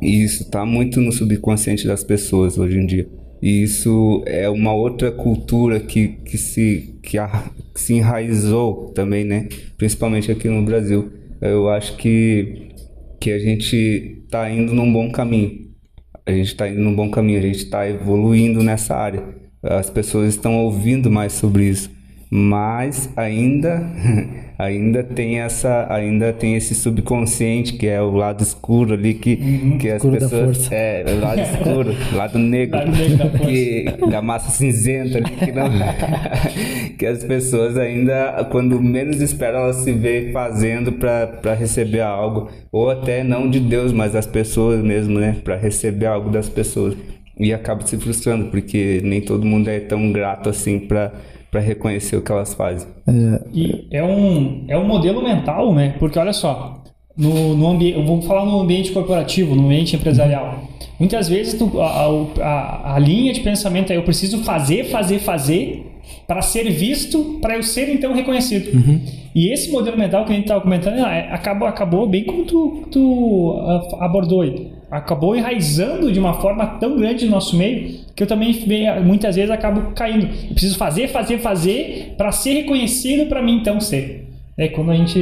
E isso está muito no subconsciente das pessoas hoje em dia. E isso é uma outra cultura que, que, se, que, a, que se enraizou também, né? Principalmente aqui no Brasil. Eu acho que, que a gente está indo num bom caminho a gente está indo num bom caminho, a gente está evoluindo nessa área. As pessoas estão ouvindo mais sobre isso, mas ainda ainda tem essa ainda tem esse subconsciente que é o lado escuro ali que uhum, que as pessoas é o lado escuro lado negro lado negro da, que, da massa cinzenta ali, que não que as pessoas ainda quando menos esperam elas se vê fazendo para receber algo ou até não de Deus mas das pessoas mesmo né para receber algo das pessoas. E acaba se frustrando porque nem todo mundo é tão grato assim para para reconhecer o que elas fazem. É. E é um, é um modelo mental, né? Porque olha só, no, no ambiente, eu vou falar no ambiente corporativo, no ambiente empresarial. Muitas vezes tu, a, a, a, linha de pensamento é eu preciso fazer, fazer, fazer para ser visto, para eu ser então reconhecido. Uhum. E esse modelo mental que a gente estava comentando, ah, é- acabou, acabou bem como tu, tu abordou aí. Acabou enraizando de uma forma tão grande no nosso meio que eu também muitas vezes acabo caindo. Eu preciso fazer, fazer, fazer para ser reconhecido para mim então ser. É quando a gente,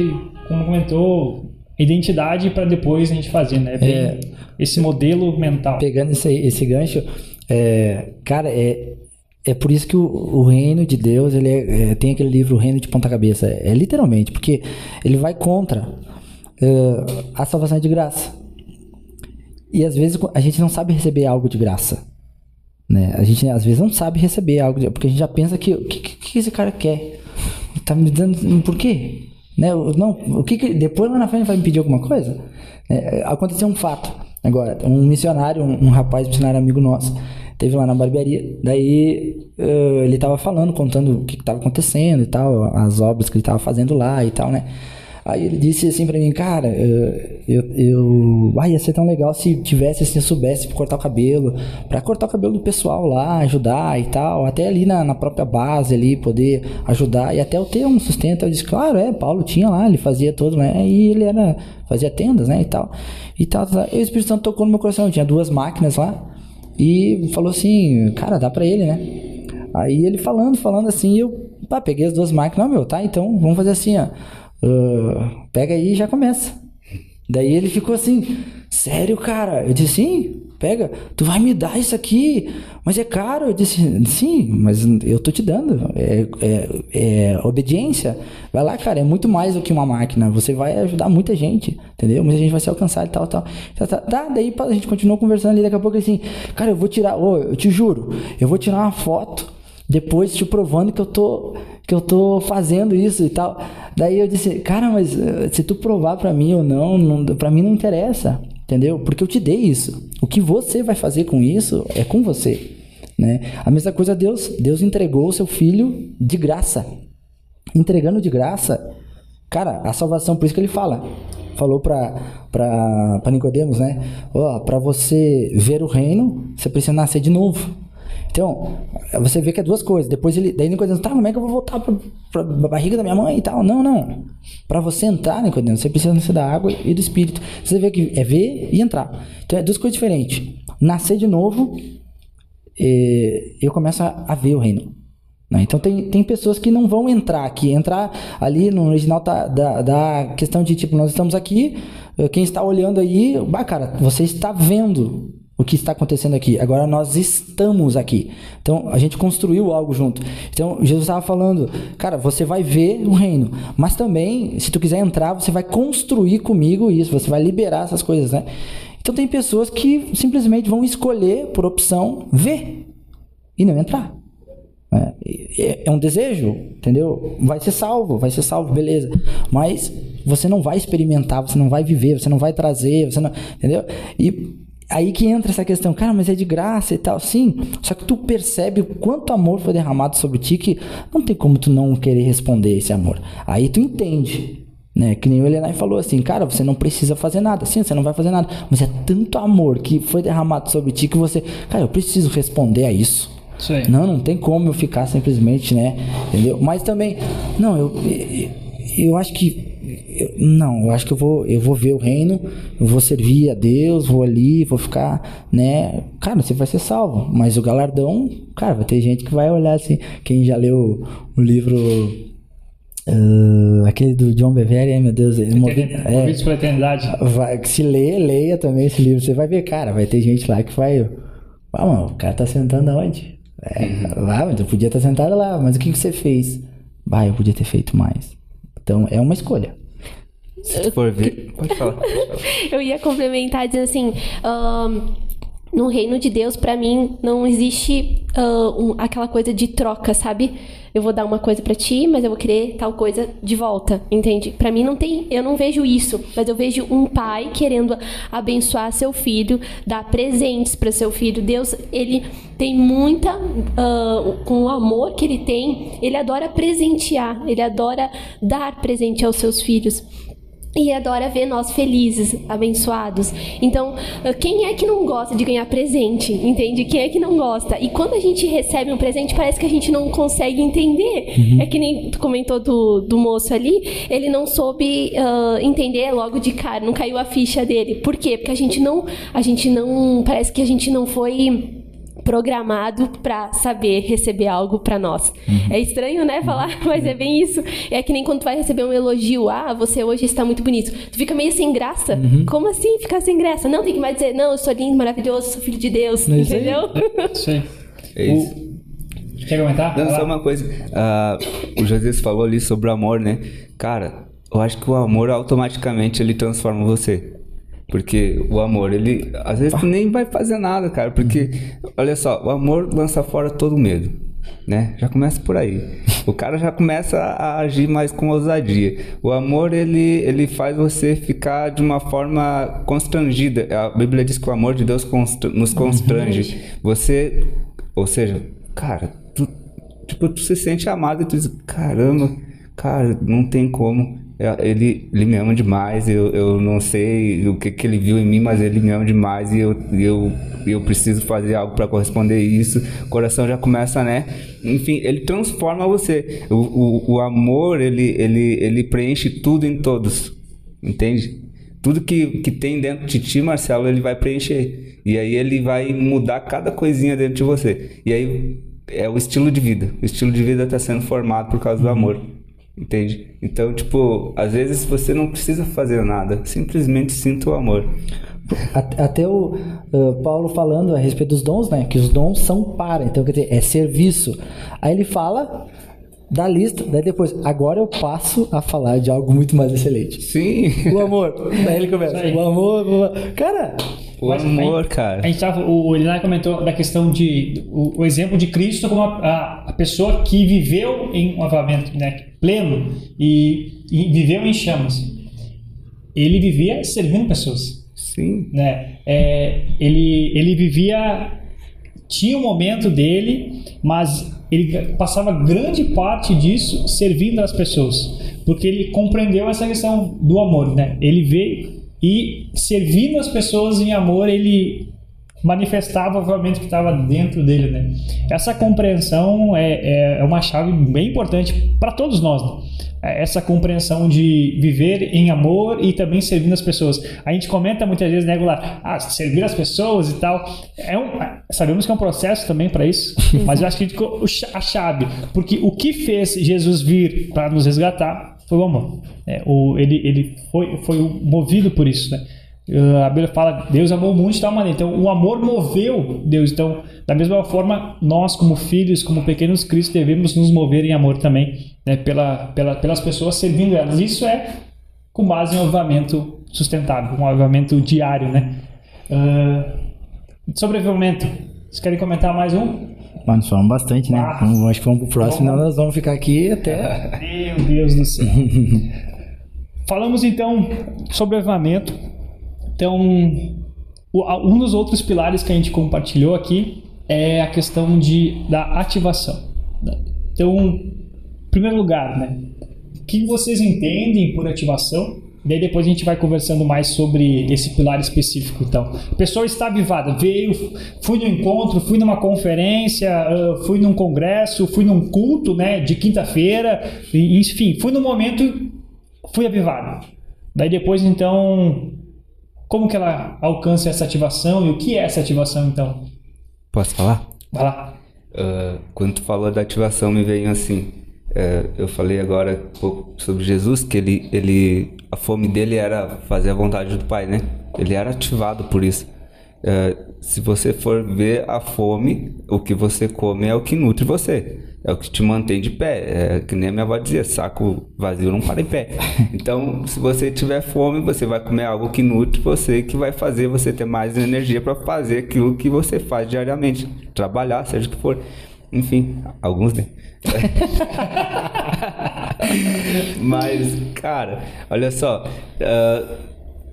como comentou, identidade para depois a gente fazer, né? Bem, É. Esse modelo mental. Pegando esse, esse gancho, é, cara, é, é por isso que o, o reino de Deus, ele é- é, tem aquele livro O Reino de Ponta Cabeça. É, literalmente, porque ele vai contra é, a salvação de graça. E às vezes a gente não sabe receber algo de graça. Né? A gente às vezes não sabe receber algo, de, porque a gente já pensa que o que, que, esse cara quer? Tá me dando por quê? Né? Não, o que, que depois lá na frente vai me pedir alguma coisa? É, aconteceu um fato agora, um missionário, um, um rapaz missionário amigo nosso, teve lá na barbearia, daí eh, ele tava falando, contando o que, que tava acontecendo e tal, as obras que ele tava fazendo lá e tal, né? Aí ele disse assim pra mim, cara, eh, eu, eu, ah, ia ser tão legal se tivesse, assim, eu soubesse cortar o cabelo, pra cortar o cabelo do pessoal lá, ajudar e tal, até ali na, na própria base ali, poder ajudar e até eu ter um sustento. Eu disse, claro, é, Paulo tinha lá, ele fazia tudo, né, e ele era, fazia tendas, né, e tal, e tal, tal. E o Espírito Santo tocou no meu coração, tinha duas máquinas lá, e falou assim, cara, dá pra ele, né, Aí ele falando, falando assim, eu pá, peguei as duas máquinas, não, meu, tá, então vamos fazer assim, ó. ah, pega aí e já começa. Daí ele ficou assim, sério, cara? Eu disse, sim, pega, tu vai me dar isso aqui, mas é caro. Eu disse, sim, mas eu tô te dando. É, é, é obediência. Vai lá, cara, é muito mais do que uma máquina. Você vai ajudar muita gente, entendeu? Muita gente vai ser alcançada e tal, tal. Tá, tá, tá, daí a gente continuou conversando ali, daqui a pouco assim, cara, eu vou tirar, ô, eu te juro, eu vou tirar uma foto depois te provando que eu tô que eu tô fazendo isso e tal. Daí eu disse, cara, mas eh, se tu provar pra mim ou não, não para mim não interessa, entendeu? Porque eu te dei isso. O que você vai fazer com isso é com você, né? A mesma coisa Deus, Deus entregou o seu filho de graça. Entregando de graça, cara, a salvação, por isso que ele fala. Falou pra Nicodemos, né? Ó, pra você ver o reino, você precisa nascer de novo. Então, você vê que é duas coisas. Depois ele, daí Nicodemos, tá, como é que eu vou voltar pra, pra barriga da minha mãe e tal? Não, não. Pra você entrar, Nicodemos, você precisa nascer da água e do espírito. Você vê que é ver e entrar. Então, é duas coisas diferentes. Nascer de novo, eh, eu começo a, a ver o reino. né? Então tem, tem pessoas que não vão entrar aqui. Entrar ali no original tá, da, da questão de tipo, nós estamos aqui, eh, quem está olhando aí, bah, cara, você está vendo o que está acontecendo aqui. Agora nós estamos aqui. Então a gente construiu algo junto. Então Jesus estava falando, cara, você vai ver o reino, mas também, se tu quiser entrar, você vai construir comigo isso, você vai liberar essas coisas, né? Então tem pessoas que simplesmente vão escolher por opção ver e não entrar. É, é- é um desejo, entendeu? Vai ser salvo, vai ser salvo, beleza. Mas você não vai experimentar, você não vai viver, você não vai trazer, você não, entendeu? E aí que entra essa questão, cara, mas é de graça e tal, sim. Só que tu percebe o quanto amor foi derramado sobre ti que não tem como tu não querer responder esse amor. Aí tu entende. Né? Que nem o Elenai falou assim, cara, você não precisa fazer nada. Sim, você não vai fazer nada. Mas é tanto amor que foi derramado sobre ti que você, cara, eu preciso responder a isso. Não, não tem como eu ficar simplesmente, né? Entendeu? Mas também, não, eu, eu, eu acho que, eu- não, eu acho que eu vou, eu vou ver o reino, eu vou servir a Deus, vou ali, vou ficar, né? Cara, você vai ser salvo, mas o galardão, cara, vai ter gente que vai olhar assim, quem já leu o livro, ah, aquele do John Bevere, meu Deus, ele movi- é, Movidos pela eternidade. Vai, se lê, leia também esse livro. Você vai ver, cara, vai ter gente lá que vai. Ah, mano, o cara tá sentando aonde? É, vai, mas eu podia estar sentado lá, mas o que, que você fez? Vai, eu podia ter feito mais. Então é uma escolha. Se tu for ver. Pode falar. Pode falar. Eu ia complementar dizendo assim, ahn, no reino de Deus, pra mim, não existe ah, um- aquela coisa de troca, sabe? Eu vou dar uma coisa pra ti, mas eu vou querer tal coisa de volta, entende? Pra mim não tem, eu não vejo isso, mas eu vejo um pai querendo abençoar seu filho, dar presentes pra seu filho. Deus, ele tem muita, ah, com o amor que ele tem, ele adora presentear, ele adora dar presente aos seus filhos. E adora ver nós felizes, abençoados. Então, eh, quem é que não gosta de ganhar presente? Entende? Quem é que não gosta? E quando a gente recebe um presente, parece que a gente não consegue entender. Uhum. É que nem tu comentou do, do moço ali, ele não soube uh, entender logo de cara, não caiu a ficha dele. Por quê? Porque a gente não, a gente não, parece que a gente não foi programado para saber receber algo para nós. Uhum. É estranho, né, falar, mas é bem isso. É que nem quando tu vai receber um elogio, ah, você hoje está muito bonito. Tu fica meio sem graça. Uhum. Como assim ficar sem graça? Não, tem que mais dizer, não, eu sou lindo, maravilhoso, sou filho de Deus, não entendeu? Sim. É isso. Quer comentar? Não, só uma coisa. Uh, o José falou ali sobre o amor, né? Cara, eu acho que o amor automaticamente ele transforma você. Porque o amor, ele às vezes nem vai fazer nada, cara. Porque, olha só, o amor lança fora todo medo, né? Já começa por aí. O cara já começa a agir mais com ousadia. O amor, ele, ele faz você ficar de uma forma constrangida. A Bíblia diz que o amor de Deus nos constrange. Você, ou seja, cara, tu, tipo, tu se sente amado e tu diz, caramba, cara, não tem como ele, ele me ama demais, eu, eu não sei o que, que ele viu em mim, mas ele me ama demais e eu, eu, eu preciso fazer algo para corresponder isso. O coração já começa, né? Enfim, ele transforma você. O, o, o amor, ele, ele, ele preenche tudo em todos, entende? Tudo que, que tem dentro de ti, Marcelo, ele vai preencher. E aí ele vai mudar cada coisinha dentro de você. E aí é o estilo de vida. O estilo de vida está sendo formado por causa do amor. Entende? Então, tipo, às vezes você não precisa fazer nada, simplesmente sinta o amor. Até o uh, Paulo falando a respeito dos dons, né? Que os dons são para, então quer dizer, é serviço. Aí ele fala da lista, daí depois, agora eu passo a falar de algo muito mais excelente. Sim. O amor. daí ele começa. O amor, o amor. Cara, o Mas amor, cara. A gente tava, o Elinai comentou da questão de o, o, exemplo de Cristo como a, a, a, pessoa que viveu em um avamento né, pleno e, e, viveu em chamas. Ele vivia servindo pessoas. Sim. Né? É, ele, ele vivia. Tinha um momento dele, mas ele passava grande parte disso servindo as pessoas. Porque ele compreendeu essa questão do amor. Né? Ele veio e servindo as pessoas em amor, ele manifestava obviamente que estava dentro dele, né? Essa compreensão é, é, é uma chave bem importante para todos nós, né? Essa compreensão de viver em amor e também servindo as pessoas. A gente comenta muitas vezes, né, Goulart, ah, servir as pessoas e tal. É um, sabemos que é um processo também para isso, mas eu acho que a chave, porque o que fez Jesus vir para nos resgatar foi o amor. É, o, ele ele foi, foi movido por isso, né? Uh, a Bíblia fala, Deus amou o mundo de tal maneira. Então, o amor moveu Deus. Então, da mesma forma, nós, como filhos, como pequenos Cristo, devemos nos mover em amor também, né? Pela, pela, pelas pessoas, servindo elas. Isso é com base em um avivamento sustentável, um avivamento diário, né? Uh, sobre avivamento, vocês querem comentar mais um? Mano, falamos bastante, né? Ah, vamos, acho que vamos pro próximo, senão nós vamos ficar aqui até. Meu Deus do céu. Falamos então sobre avivamento. Então, um dos outros pilares que a gente compartilhou aqui é a questão de, da ativação. Então, em primeiro lugar, né? O que vocês entendem por ativação? Daí depois a gente vai conversando mais sobre esse pilar específico. Então, a pessoa está avivada, veio, fui no encontro, fui numa conferência, uh, fui num congresso, fui num culto, né, de quinta-feira, enfim, fui no momento, fui avivado. Daí depois, então, como que ela alcança essa ativação e o que é essa ativação, então? Posso falar? Vai lá. Uh, quando tu falou da ativação, me veio assim. Uh, eu falei agora um pouco sobre Jesus, que ele, ele a fome dele era fazer a vontade do Pai, né? Ele era ativado por isso. É, se você for ver a fome, o que você come é o que nutre você, é o que te mantém de pé. É que nem a minha avó dizia: saco vazio não para em pé. Então, se você tiver fome, você vai comer algo que nutre você, que vai fazer você ter mais energia para fazer aquilo que você faz diariamente, trabalhar, seja o que for. Enfim, alguns, né? Mas, cara, olha só. Uh,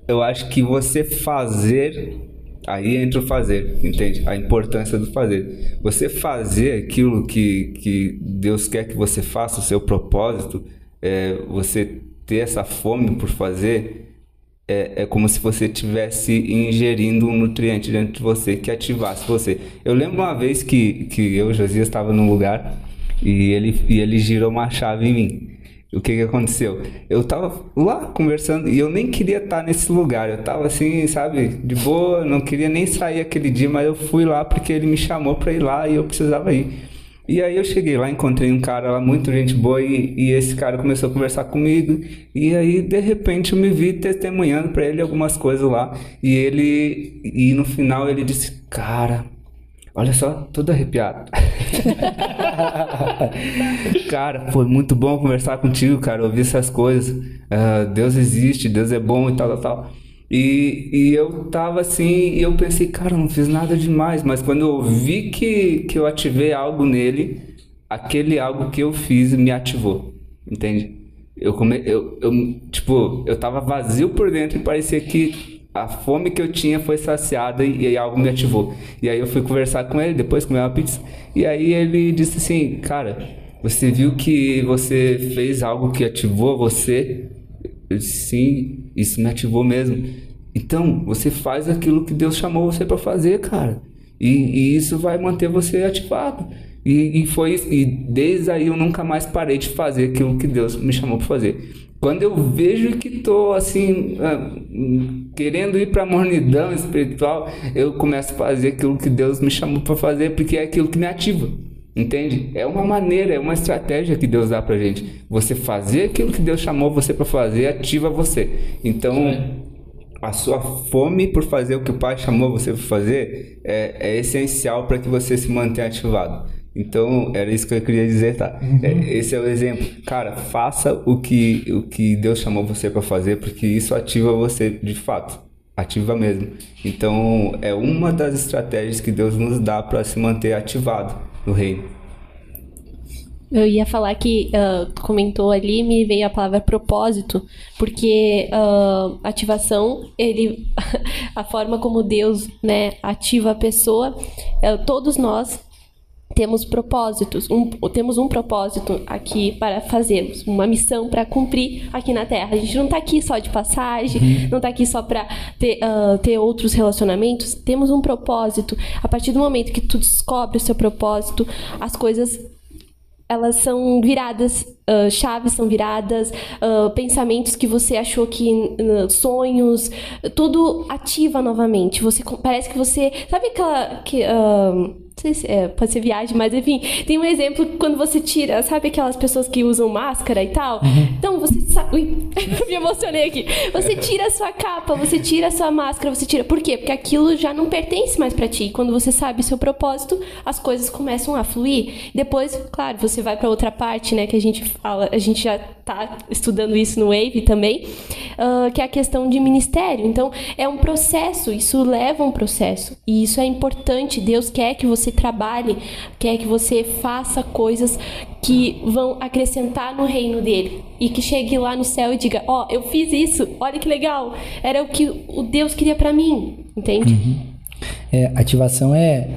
eu acho que você fazer. Aí entra o fazer, entende? A importância do fazer. Você fazer aquilo que, que Deus quer que você faça, o seu propósito, é, você ter essa fome por fazer, é, é como se você estivesse ingerindo um nutriente dentro de você que ativasse você. Eu lembro uma vez que, que eu, Josias, estava num lugar e ele, e ele girou uma chave em mim. O que que aconteceu? Eu tava lá conversando e eu nem queria estar nesse lugar. Eu tava assim, sabe, de boa, não queria nem sair aquele dia, mas eu fui lá porque ele me chamou para ir lá e eu precisava ir. E aí eu cheguei lá, encontrei um cara lá, muito gente boa, e, e esse cara começou a conversar comigo. E aí, de repente, eu me vi testemunhando para ele algumas coisas lá. E ele, e no final ele disse, cara, olha só, todo arrepiado. cara, foi muito bom conversar contigo, cara, ouvir essas coisas. Ah, Deus existe, Deus é bom e tal, tal, tal. E, e eu tava assim, e eu pensei, cara, eu não fiz nada demais, mas quando eu vi que, que eu ativei algo nele, aquele algo que eu fiz me ativou, entende? Eu, come, eu, eu, tipo, eu tava vazio por dentro e parecia que a fome que eu tinha foi saciada e, e algo me ativou. E aí eu fui conversar com ele, depois comer uma pizza, e aí ele disse assim, cara, você viu que você fez algo que ativou você? Eu disse, sim, isso me ativou mesmo. Então, você faz aquilo que Deus chamou você para fazer, cara. E, e, isso vai manter você ativado. E, e foi. E desde aí eu nunca mais parei de fazer aquilo que Deus me chamou para fazer. Quando eu vejo que tô assim, ah, querendo ir para a mornidão espiritual, eu começo a fazer aquilo que Deus me chamou para fazer, porque é aquilo que me ativa. Entende? É uma maneira, é uma estratégia que Deus dá pra gente. Você fazer aquilo que Deus chamou você para fazer, ativa você. Então, a sua fome por fazer o que o Pai chamou você para fazer é, é essencial para que você se mantenha ativado. Então, era isso que eu queria dizer, tá? É, esse é o exemplo. Cara, faça o que, o que Deus chamou você para fazer, porque isso ativa você de fato. Ativa mesmo. Então, é uma das estratégias que Deus nos dá para se manter ativado no reino. Eu ia falar que uh, tu comentou ali, me veio a palavra propósito, porque uh, ativação, ele, a forma como Deus né, ativa a pessoa, uh, todos nós temos propósitos, um, temos um propósito aqui para fazermos, uma missão para cumprir aqui na Terra. A gente não está aqui só de passagem, uhum. não está aqui só para ter, uh, ter outros relacionamentos, temos um propósito. A partir do momento que tu descobre o seu propósito, as coisas elas são viradas, uh, chaves são viradas, uh, pensamentos que você achou que uh, sonhos, tudo ativa novamente. Você parece que você sabe aquela que sei se é, pode ser viagem, mas enfim, tem um exemplo quando você tira, sabe aquelas pessoas que usam máscara e tal? Uhum. Então você sabe. Ui, me emocionei aqui. Você tira a sua capa, você tira a sua máscara, você tira. Por quê? Porque aquilo já não pertence mais para ti. Quando você sabe seu propósito, as coisas começam a fluir. Depois, claro, você vai para outra parte, né? Que a gente fala, a gente já tá estudando isso no Wave também, uh, que é a questão de ministério. Então, é um processo, isso leva um processo. E isso é importante. Deus quer que você trabalhe, quer que você faça coisas que vão acrescentar no reino dele. E que chegue lá no céu e diga: Ó, oh, eu fiz isso, olha que legal. Era o que o Deus queria para mim. Entende? Uhum. É, ativação é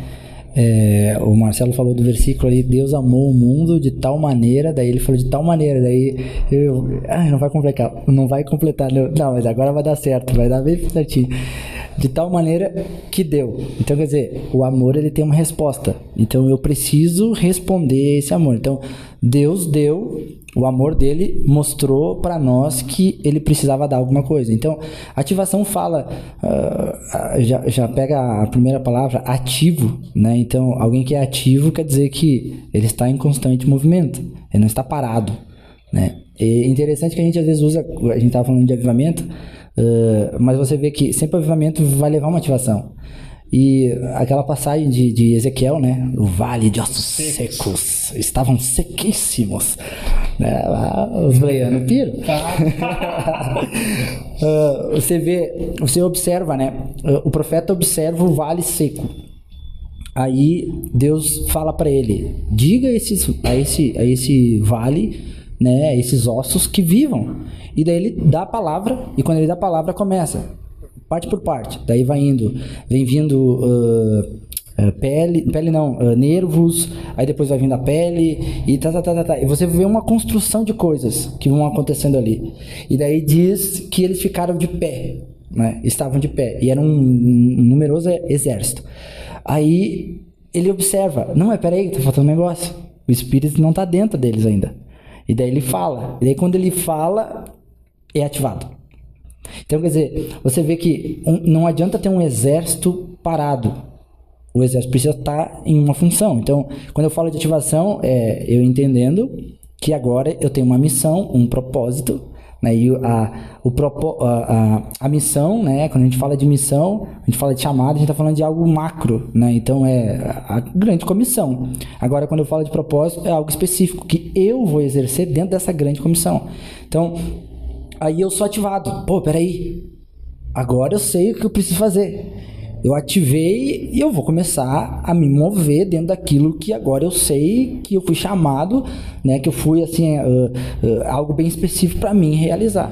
é, o Marcelo falou do versículo ali, Deus amou o mundo de tal maneira, daí ele falou de tal maneira, daí eu, ah, não vai completar, não vai completar, não, não, mas agora vai dar certo, vai dar bem certinho. De tal maneira que deu. Então, quer dizer, o amor ele tem uma resposta. Então, eu preciso responder esse amor. Então, Deus deu o amor dele mostrou para nós que ele precisava dar alguma coisa. Então, ativação fala, uh, já, já pega a primeira palavra, ativo, né? Então, alguém que é ativo quer dizer que ele está em constante movimento, ele não está parado, né? E interessante que a gente às vezes usa, a gente estava falando de avivamento, uh, mas você vê que sempre o avivamento vai levar uma ativação. E aquela passagem de, de Ezequiel, né? O vale de ossos secos, secos estavam sequíssimos. Né? Os bleianos piram. uh, você vê, você observa, né? Uh, o profeta observa o vale seco. Aí Deus fala para ele: diga esses, a, esse, a esse vale, né? A esses ossos que vivam. E daí ele dá a palavra, e quando ele dá a palavra, começa parte por parte. Daí vai indo, vem vindo uh, pele, pele não, eh, nervos, aí depois vai vindo a pele e tá, tá, tá, tá, tá. E você vê uma construção de coisas que vão acontecendo ali. E daí diz que eles ficaram de pé, né? Estavam de pé e era um, um numeroso exército. Aí ele observa, não, mas peraí, tá faltando um negócio. O espírito não tá dentro deles ainda. E daí ele fala. E daí quando ele fala, é ativado. Então, quer dizer, você vê que não adianta ter um exército parado. O exército precisa estar em uma função. Então, quando eu falo de ativação, é eu entendendo que agora eu tenho uma missão, um propósito, né? E a, o propo, a, a, a missão, né? Quando a gente fala de missão, a gente fala de chamada, a gente está falando de algo macro, né? Então é a grande comissão. Agora, quando eu falo de propósito, é algo específico que eu vou exercer dentro dessa grande comissão. Então, aí eu sou ativado. Pô, peraí. Agora eu sei o que eu preciso fazer. Eu ativei e eu vou começar a me mover dentro daquilo que agora eu sei que eu fui chamado, né? Que eu fui assim ah, ah, algo bem específico para mim realizar.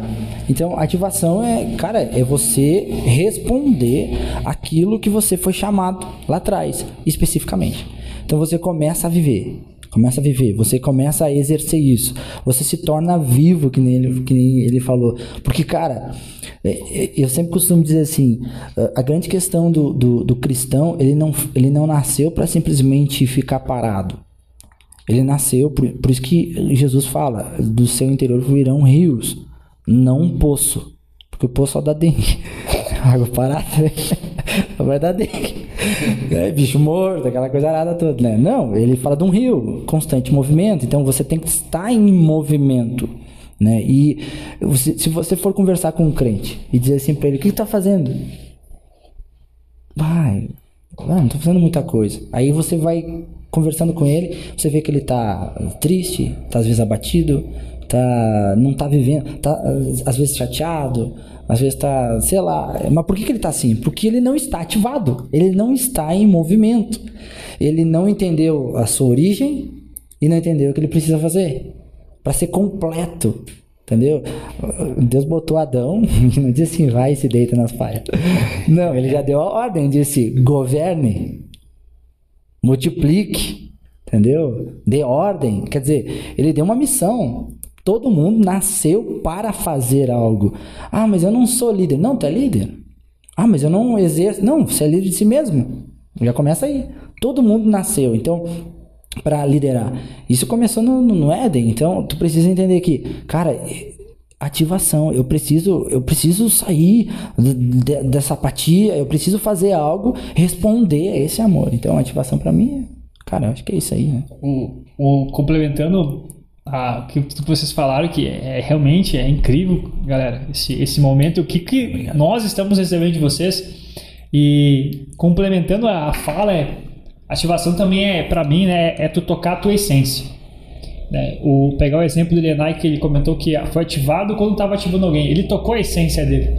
Então, ativação é, cara, é você responder aquilo que você foi chamado lá atrás, especificamente. Então você começa a viver. Começa a viver, você começa a exercer isso. Você se torna vivo, que nem ele, que nem ele falou. Porque, cara, é, é, eu sempre costumo dizer assim: a- grande questão do, do, do cristão, ele não, ele não nasceu para simplesmente ficar parado. Ele nasceu, por, por isso que Jesus fala: do seu interior virão rios, não um poço. Porque o poço só dá dengue. Água parada, né? vai dar dengue. É, bicho morto, aquela coisa arada toda, né? Não, ele fala de um rio, constante movimento. Então você tem que estar em movimento. Né? E você- se você for conversar com um crente e dizer assim pra ele: O que, que tá fazendo? Vai, ah, não tô fazendo muita coisa. Aí você vai conversando com ele, você vê que ele tá triste, tá às vezes abatido, tá não tá vivendo, tá às vezes chateado, às vezes tá, sei lá, mas por que, que ele tá assim? Porque ele não está ativado, ele não está em movimento. Ele não entendeu a sua origem e não entendeu o que ele precisa fazer para ser completo. Entendeu? Deus botou Adão e não disse assim, vai e se deita nas palhas. Não, ele já deu a ordem, disse, governe, multiplique, entendeu? Dê ordem. Quer dizer, ele deu uma missão. Todo mundo nasceu para fazer algo. Ah, mas eu não sou líder. Não, tu é líder. Ah, mas eu não exerço. Não, você é líder de si mesmo. Já começa aí. Todo mundo nasceu. Então, para liderar. Isso começou no, no, Éden. Então, tu precisa entender que, cara, é- ativação. Eu preciso, eu preciso sair de- dessa apatia. Eu preciso fazer algo, responder a esse amor. Então, ativação para mim, é- cara, eu acho que é isso aí. Né? o, o- complementando a, o que tudo que vocês falaram, que é, é realmente é incrível, galera, esse, esse momento, o que, que nós estamos recebendo de vocês. E complementando a, a fala, é, ativação também é, para mim, né, é tu tocar a tua essência. né? O, pegar o exemplo do Lenai que ele comentou que foi ativado quando estava ativando alguém. Ele tocou a essência dele.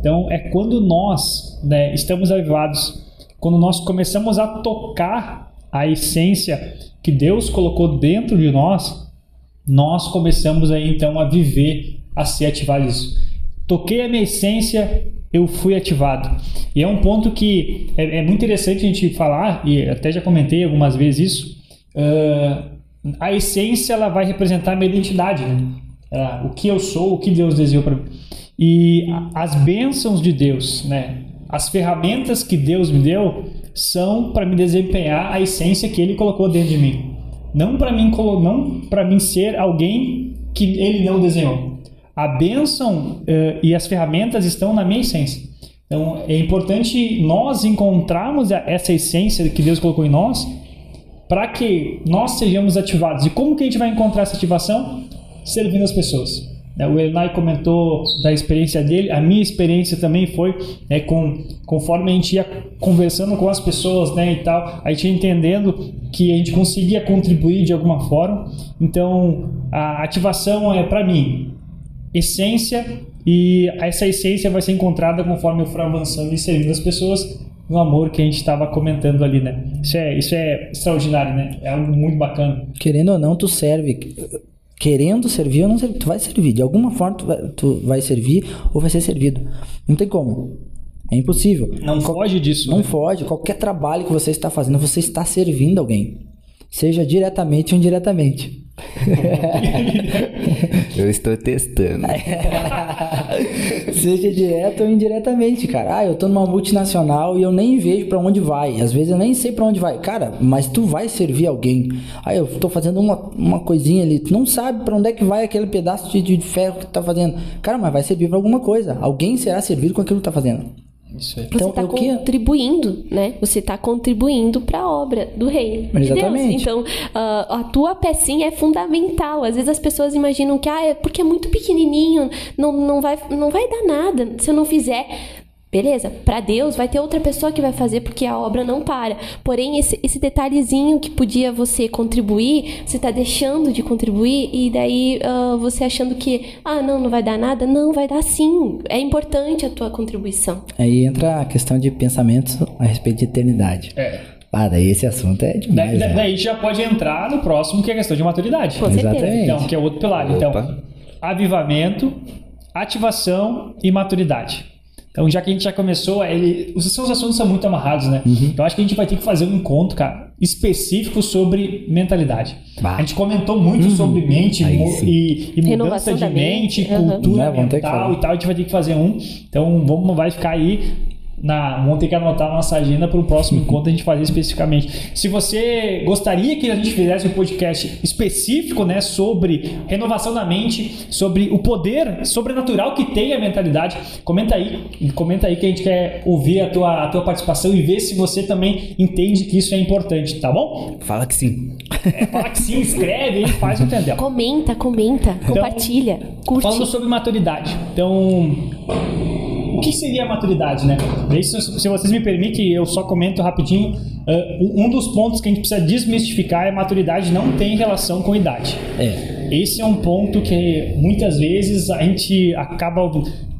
Então é quando nós né, estamos avivados, quando nós começamos a tocar a essência que Deus colocou dentro de nós, nós começamos aí então a viver, a ser ativados. Toquei a minha essência, eu fui ativado. E é um ponto que é, é muito interessante a gente falar, e até já comentei algumas vezes isso. ah, a essência ela vai representar a minha identidade, né? Ah, o que eu sou, o que Deus desejou para mim. E as bênçãos de Deus, né? As ferramentas que Deus me deu são para me desempenhar a essência que Ele colocou dentro de mim. Não para mim, não para mim ser alguém que Ele não desenhou. A bênção eh, e as ferramentas estão na minha essência. Então é importante nós encontrarmos essa essência que Deus colocou em nós para que nós sejamos ativados. E como que a gente vai encontrar essa ativação? Servindo as pessoas. Né? O Enai comentou da experiência dele, a minha experiência também foi né, com, conforme a gente ia conversando com as pessoas né, e tal, a gente entendendo que a gente conseguia contribuir de alguma forma. Então, a ativação é para mim essência e essa essência vai ser encontrada conforme eu for avançando e servindo as pessoas no amor que a gente estava comentando ali, né? Isso é, isso é extraordinário, né? É algo muito bacana. Querendo ou não, tu serve. Querendo servir ou não servir, tu vai servir. De alguma forma tu vai, tu vai servir ou vai ser servido. Não tem como. É impossível. Não foge disso. Não né? foge. Qualquer trabalho que você está fazendo, você está servindo alguém. Seja diretamente ou indiretamente. Eu estou testando. Seja direto ou indiretamente, cara. Ah, eu tô numa multinacional e eu nem vejo pra onde vai. Às vezes eu nem sei pra onde vai. Cara, mas tu vai servir alguém. Ah, eu tô fazendo uma, uma coisinha ali. Tu não sabe pra onde é que vai aquele pedaço de, de ferro que tu tá fazendo. Cara, mas vai servir pra alguma coisa. Alguém será servido com aquilo que tu tá fazendo. Isso aí. Você Então, está o que- contribuindo, né? Você está contribuindo para a obra do reino de Exatamente. Deus. Então, ah, a tua pecinha é fundamental. Às vezes as pessoas imaginam que ah, é porque é muito pequenininho, não, não, vai, não vai dar nada se eu não fizer. Beleza, para Deus vai ter outra pessoa que vai fazer porque a obra não para. Porém, esse, esse detalhezinho que podia você contribuir, você está deixando de contribuir e daí ah, você achando que, ah, não, não vai dar nada. Não, vai dar sim. É importante a tua contribuição. Aí entra a questão de pensamentos a respeito de eternidade. É. Ah, daí esse assunto é Da- demais, da- né? daí já pode entrar no próximo, que é a questão de maturidade. Com certeza. Exatamente. Então, que é outro pilar. Então, Opa. avivamento, ativação e maturidade. Então, já que a gente já começou, ele, os seus assuntos são muito amarrados, né? Uhum. Então, acho que a gente vai ter que fazer um encontro, cara, específico sobre mentalidade. Bah. A gente comentou muito sobre mente Uhum. Aí e, e mudança Renovação de da mente, mente. Aham. cultura que mental e tal. A gente vai ter que fazer um. Então, vamos, vai ficar aí na, vamos ter que anotar a nossa agenda para o próximo encontro a gente fazer especificamente. Se você gostaria que a gente fizesse um podcast específico, né, sobre renovação da mente, sobre o poder sobrenatural que tem a mentalidade, comenta aí, comenta aí que a gente quer ouvir a tua, a tua participação e ver se você também entende que isso é importante, tá bom? Fala que sim. É, fala que sim, escreve aí, faz o entendeu. Comenta, comenta, compartilha, curte. Falando sobre maturidade. Então, que seria a maturidade, né? Se, vocês me permitem, eu só comento rapidinho. ah, um dos pontos que a gente precisa desmistificar é a maturidade não tem relação com idade. É. Esse é um ponto que muitas vezes a gente acaba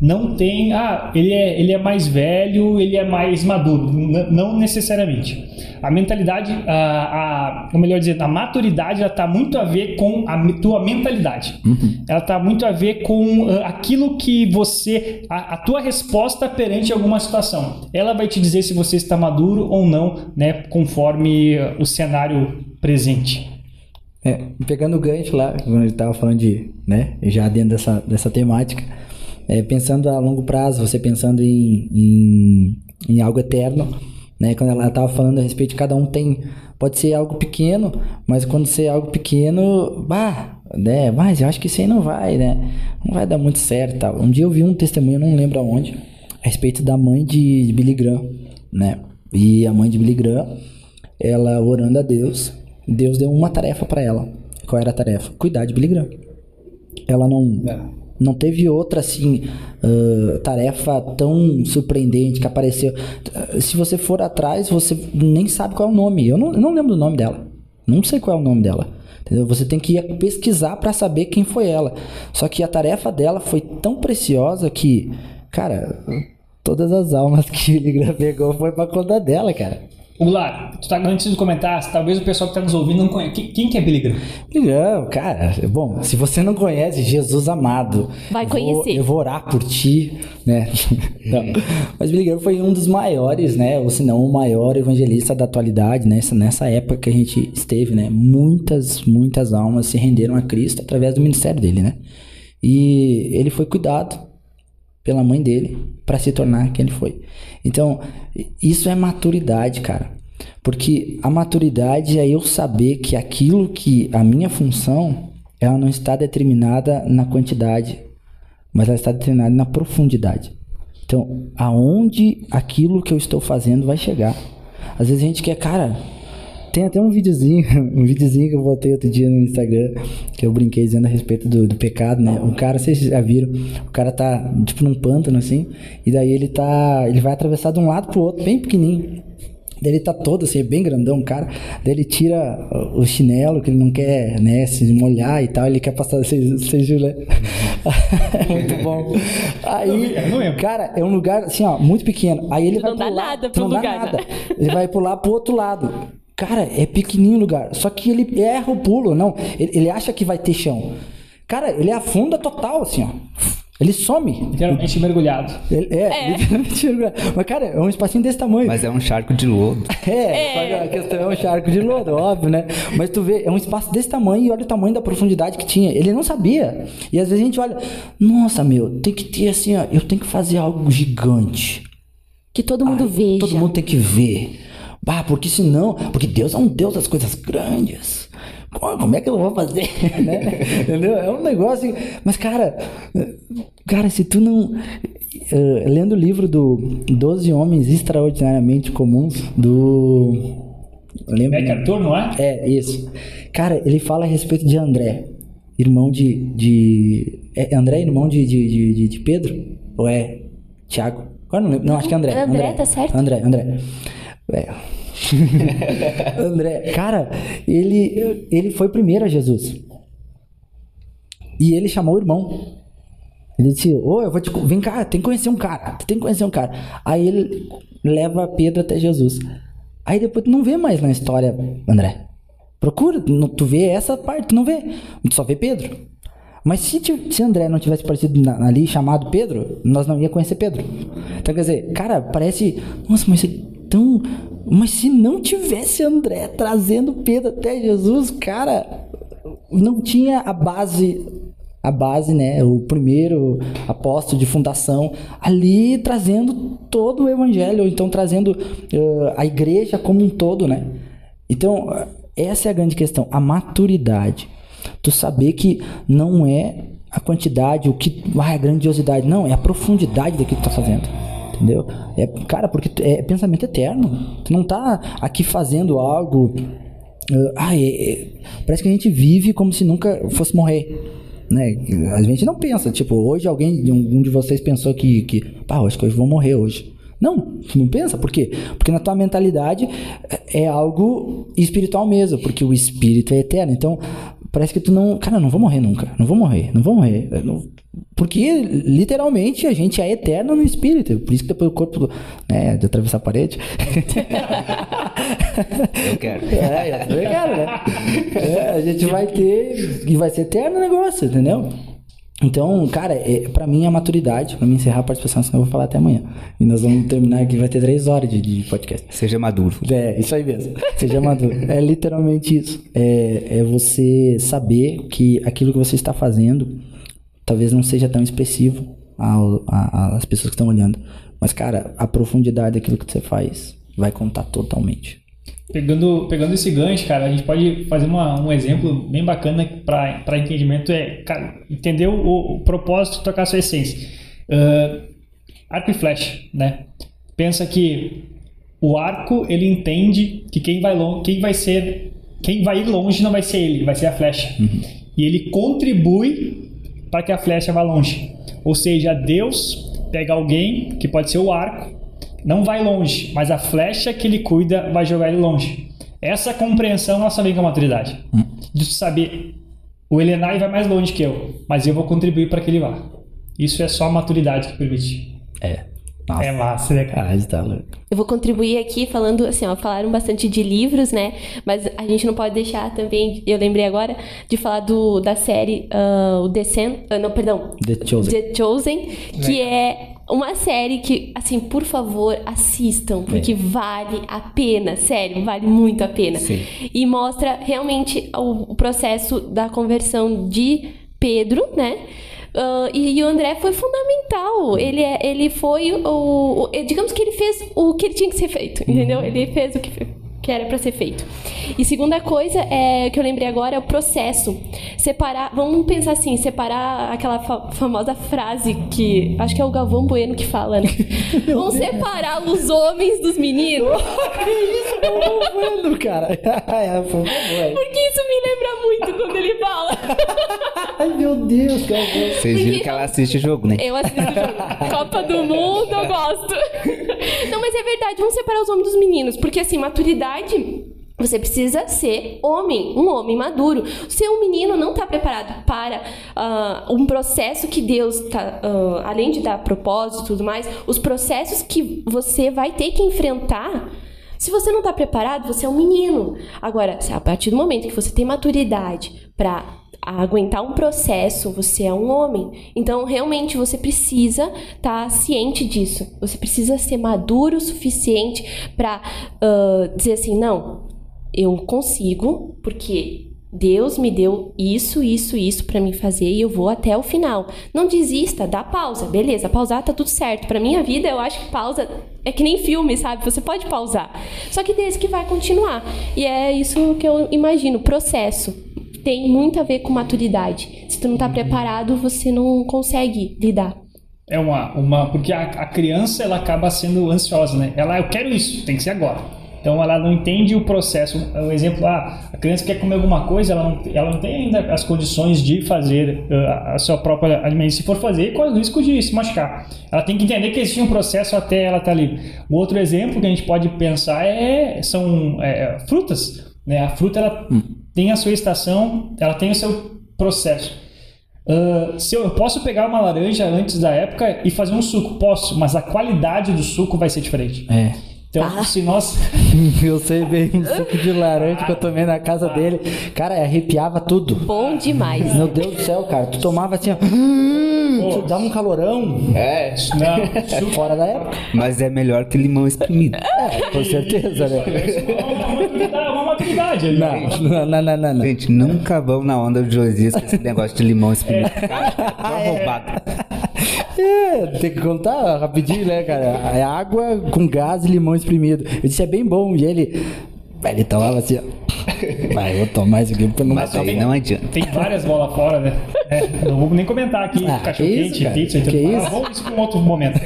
não tem, ah, ele é, ele é mais velho, ele é mais maduro, não necessariamente. A mentalidade, a, a, ou melhor dizendo, a maturidade, ela está muito a ver com a tua mentalidade. Ela está muito a ver com ah, aquilo que você, a, a tua resposta perante alguma situação. Ela vai te dizer se você está maduro ou não, né, conforme ah, o cenário presente. É, pegando o gancho lá, quando ele tava falando de, né, já dentro dessa, dessa temática, é, pensando a longo prazo, você pensando em, em, em algo eterno, né, quando ela tava falando a respeito de cada um tem, pode ser algo pequeno, mas quando ser algo pequeno, bah, né, mas eu acho que isso aí não vai, né, não vai dar muito certo tal. Um dia eu vi um testemunho, não lembro aonde, a respeito da mãe de Billy Graham, né, e a mãe de Billy Graham, ela orando a Deus, Deus deu uma tarefa para ela. Qual era a tarefa? Cuidar de Billy Graham. Ela não não teve outra assim ah, tarefa tão surpreendente que apareceu. Se você for atrás, você nem sabe qual é o nome. Eu não, eu não lembro do nome dela. Não sei qual é o nome dela. Entendeu? Você tem que ir pesquisar para saber quem foi ela. Só que a tarefa dela foi tão preciosa que, cara, todas as almas que Billy Graham pegou foi pra conta dela, cara. Gular, tu tá antes de comentar, talvez o pessoal que tá nos ouvindo não conhece. Quem, quem que é Billy Graham? Não, cara, bom, se você não conhece Jesus amado, Vai eu vou- conhecer. eu vou orar por ti, né? Não. Mas Billy Graham foi um dos maiores, né? Ou se não, o maior evangelista da atualidade, nessa, nessa época que a gente esteve, né? Muitas, muitas almas se renderam a Cristo através do ministério dele, né? E ele foi cuidado pela mãe dele para se tornar quem ele foi. Então, isso é maturidade, cara. Porque a maturidade é eu saber que aquilo que a minha função, ela não está determinada na quantidade, mas ela está determinada na profundidade. Então, aonde aquilo que eu estou fazendo vai chegar. Às vezes a gente quer, cara, tem até um videozinho, um videozinho que eu botei outro dia no Instagram, que eu brinquei dizendo a respeito do, do pecado, né? O cara, vocês já viram, o cara tá tipo num pântano assim, e daí ele tá, ele vai atravessar de um lado pro outro, bem pequenininho. Daí ele tá todo assim, bem grandão, o cara. Daí ele tira o chinelo, que ele não quer, né, se molhar e tal, ele quer passar, vocês viram, né? Muito bom. Aí, cara, é um lugar assim, ó, muito pequeno. Aí ele Tu vai não dá pular- nada pro não dá lugar, nada. né? Ele vai pular pro outro lado. Cara, é pequenininho o lugar. Só que ele erra o pulo, não. Ele, ele acha que vai ter chão. Cara, ele afunda total, assim, ó. Ele some. Literalmente mergulhado. Ele- é, literalmente mergulhado. Mas, cara, é um espacinho desse tamanho. Mas é um charco de lodo. É, que a questão é um charco de lodo, óbvio, né? Mas tu vê, é um espaço desse tamanho e olha o tamanho da profundidade que tinha. Ele não sabia. E às vezes a gente olha, nossa, meu, tem que ter assim, ó, eu tenho que fazer algo gigante. Que todo mundo veja. Todo mundo tem que ver. Bah, porque senão. Porque Deus é um Deus das coisas grandes. Como é que eu vou fazer? né? Entendeu? É um negócio. Mas, cara. Cara, se tu não. eh, lendo o livro do 12 Homens Extraordinariamente Comuns, do. Lembra? MacArthur, não é? É, isso. Cara, ele fala a respeito de André, irmão de. de é André, irmão de, de, de, de- Pedro? Ou é Tiago? Agora não lembro. Não, acho que é André. André, tá certo. André, André. É. André, cara, ele, ele foi primeiro a Jesus. E ele chamou o irmão. Ele disse: Ô, eu vou te. Vem cá, tem que conhecer um cara. Tem que conhecer um cara. Aí ele leva Pedro até Jesus. Aí depois tu não vê mais na história, André. Procura, tu vê essa parte, tu não vê. Tu só vê Pedro. Mas se, se André não tivesse aparecido na- ali chamado Pedro, nós não ia conhecer Pedro. Então quer dizer, cara, parece. Nossa, mas é tão. Mas se não tivesse André trazendo Pedro até Jesus, cara, não tinha a base a base, né, o primeiro apóstolo de fundação, ali trazendo todo o evangelho, ou então trazendo eh, a igreja como um todo, né? Então, eh, essa é a grande questão, a maturidade. Tu saber que não é a quantidade, o que, ah, a grandiosidade, não, é a profundidade daquilo que tu tá fazendo. Entendeu? É, cara, porque é pensamento eterno. Tu não tá aqui fazendo algo Uh, ah, é- é- parece que a gente vive como se nunca fosse morrer. Né? A gente não pensa, tipo, hoje alguém, um de vocês pensou que, que pá, acho que eu vou morrer hoje. Não, tu não pensa, por quê? Porque na tua mentalidade é é algo espiritual mesmo, porque o espírito é eterno. Então, parece que tu não, cara, não vou morrer nunca, não vou morrer, não vou morrer. Não- porque literalmente a gente é eterno no espírito, por isso que depois o corpo, né, de atravessar a parede. Eu quero. É, eu quero, né? É, a gente vai ter. E vai ser eterno o negócio, entendeu? Então, cara, é, pra mim é a maturidade. Pra mim encerrar a participação, senão eu vou falar até amanhã. E nós vamos terminar aqui, vai ter três horas de, de podcast. Seja maduro. É, isso aí mesmo. Seja maduro. É literalmente isso. É, é você saber que aquilo que você está fazendo talvez não seja tão expressivo ao- a- às pessoas que estão olhando. Mas, cara, a profundidade daquilo que você faz vai contar totalmente. Pegando, pegando esse gancho, cara, a gente pode fazer uma- um exemplo bem bacana para entendimento é, cara, entender o, o propósito de tocar a sua essência. Ah, arco e flecha, né? Pensa que o arco, ele entende que quem vai longe, quem vai ser, quem vai ir longe não vai ser ele, vai ser a flecha. E ele contribui para que a flecha vá longe. Ou seja, Deus pega alguém que pode ser o arco não vai longe, mas a flecha que ele cuida vai jogar ele longe. Essa compreensão nossa vem com a maturidade. De tu saber, o Elenai vai mais longe que eu, mas eu vou contribuir para que ele vá. Isso é só a maturidade que permite. É. Nossa. É massa, né, cara? Ah, está louco. Eu vou contribuir aqui falando assim, ó, falaram bastante de livros, né? Mas a gente não pode deixar também, eu lembrei agora, de falar do, da série ah, o Descent, ah, não, perdão, The Chosen. The Chosen, que é uma série que, assim, por favor, assistam, porque vale a pena, sério, vale muito a pena. Sim. E mostra realmente o, o processo da conversão de Pedro, né? Ah, e, e o André foi fundamental. Ele, é- ele foi o, o- Digamos que ele fez o que ele tinha que ser feito, entendeu? Ele fez o que, que era pra ser feito. E segunda coisa é que eu lembrei agora é o processo. Separar. Vamos pensar assim: separar aquela fa- famosa frase que. Acho que é o Galvão Bueno que fala, né? Vamos separar os homens dos meninos. que isso? Tô vendo, cara. é. Porque isso me lembra muito quando ele fala. Ai, meu Deus, cara. Vocês viram que ela assiste o jogo, né? Eu assisto o jogo. Copa do Mundo, eu gosto. Não, mas é verdade, vamos separar os homens dos meninos. Porque, assim, maturidade. Você precisa ser homem, um homem maduro. Se um menino não está preparado para ah, um processo que Deus tá, ah, além de dar propósito e tudo mais, os processos que você vai ter que enfrentar. Se você não está preparado, você é um menino. Agora, a partir do momento que você tem maturidade para a aguentar um processo, você é um homem. Então, realmente, você precisa estar ciente disso. Você precisa ser maduro o suficiente para dizer assim: não, eu consigo, porque Deus me deu isso, isso, isso para mim fazer e eu vou até o final. Não desista, dá pausa. Beleza, pausar tá tudo certo. Para minha vida, eu acho que pausa é que nem filme, sabe? Você pode pausar. Só que desde que vai continuar. E é isso que eu imagino, processo. Tem muito a ver com maturidade. Se tu não tá preparado, você não consegue lidar. É uma, uma porque a, a criança ela acaba sendo ansiosa, né? Ela, eu quero isso, tem que ser agora. Então ela não entende o processo. Um exemplo, ah, a criança quer comer alguma coisa, ela não, ela não tem ainda as condições de fazer uh, a sua própria alimentação. Se for fazer, corre o risco de se machucar. Ela tem que entender que existe um processo até ela estar tá ali. O outro exemplo que a gente pode pensar é, são é, frutas. Né? A fruta ela hum. Tem a sua estação, ela tem o seu processo. Uh, se eu, eu, posso pegar uma laranja antes da época e fazer um suco, posso, mas a qualidade do suco vai ser diferente. É. Então, ah. se nós. eu sei bem um suco de laranja que eu tomei na casa dele. Cara, arrepiava tudo. Bom demais. Meu Deus do céu, cara. Tu tomava assim, ó. Hum, dá um calorão. É. Não, fora da época. Mas é melhor que limão espremido. É, com certeza, né? É uma maturidade ali. Não, não, não, não, não. Gente, nunca vão na onda de Josias com esse negócio de limão espremido. Cara, é roubado. É, tem que contar rapidinho, né, cara? É água com gás e limão espremido. Eu disse, é bem bom. E ele, ele tomava assim, ó. Vai, vou tomar isso aqui pra não Mas aí não adianta. Tem várias bolas fora, né? É, não vou nem comentar aqui. Ah, cachorro quente, pizza. Que então, isso? vamos isso para um outro momento.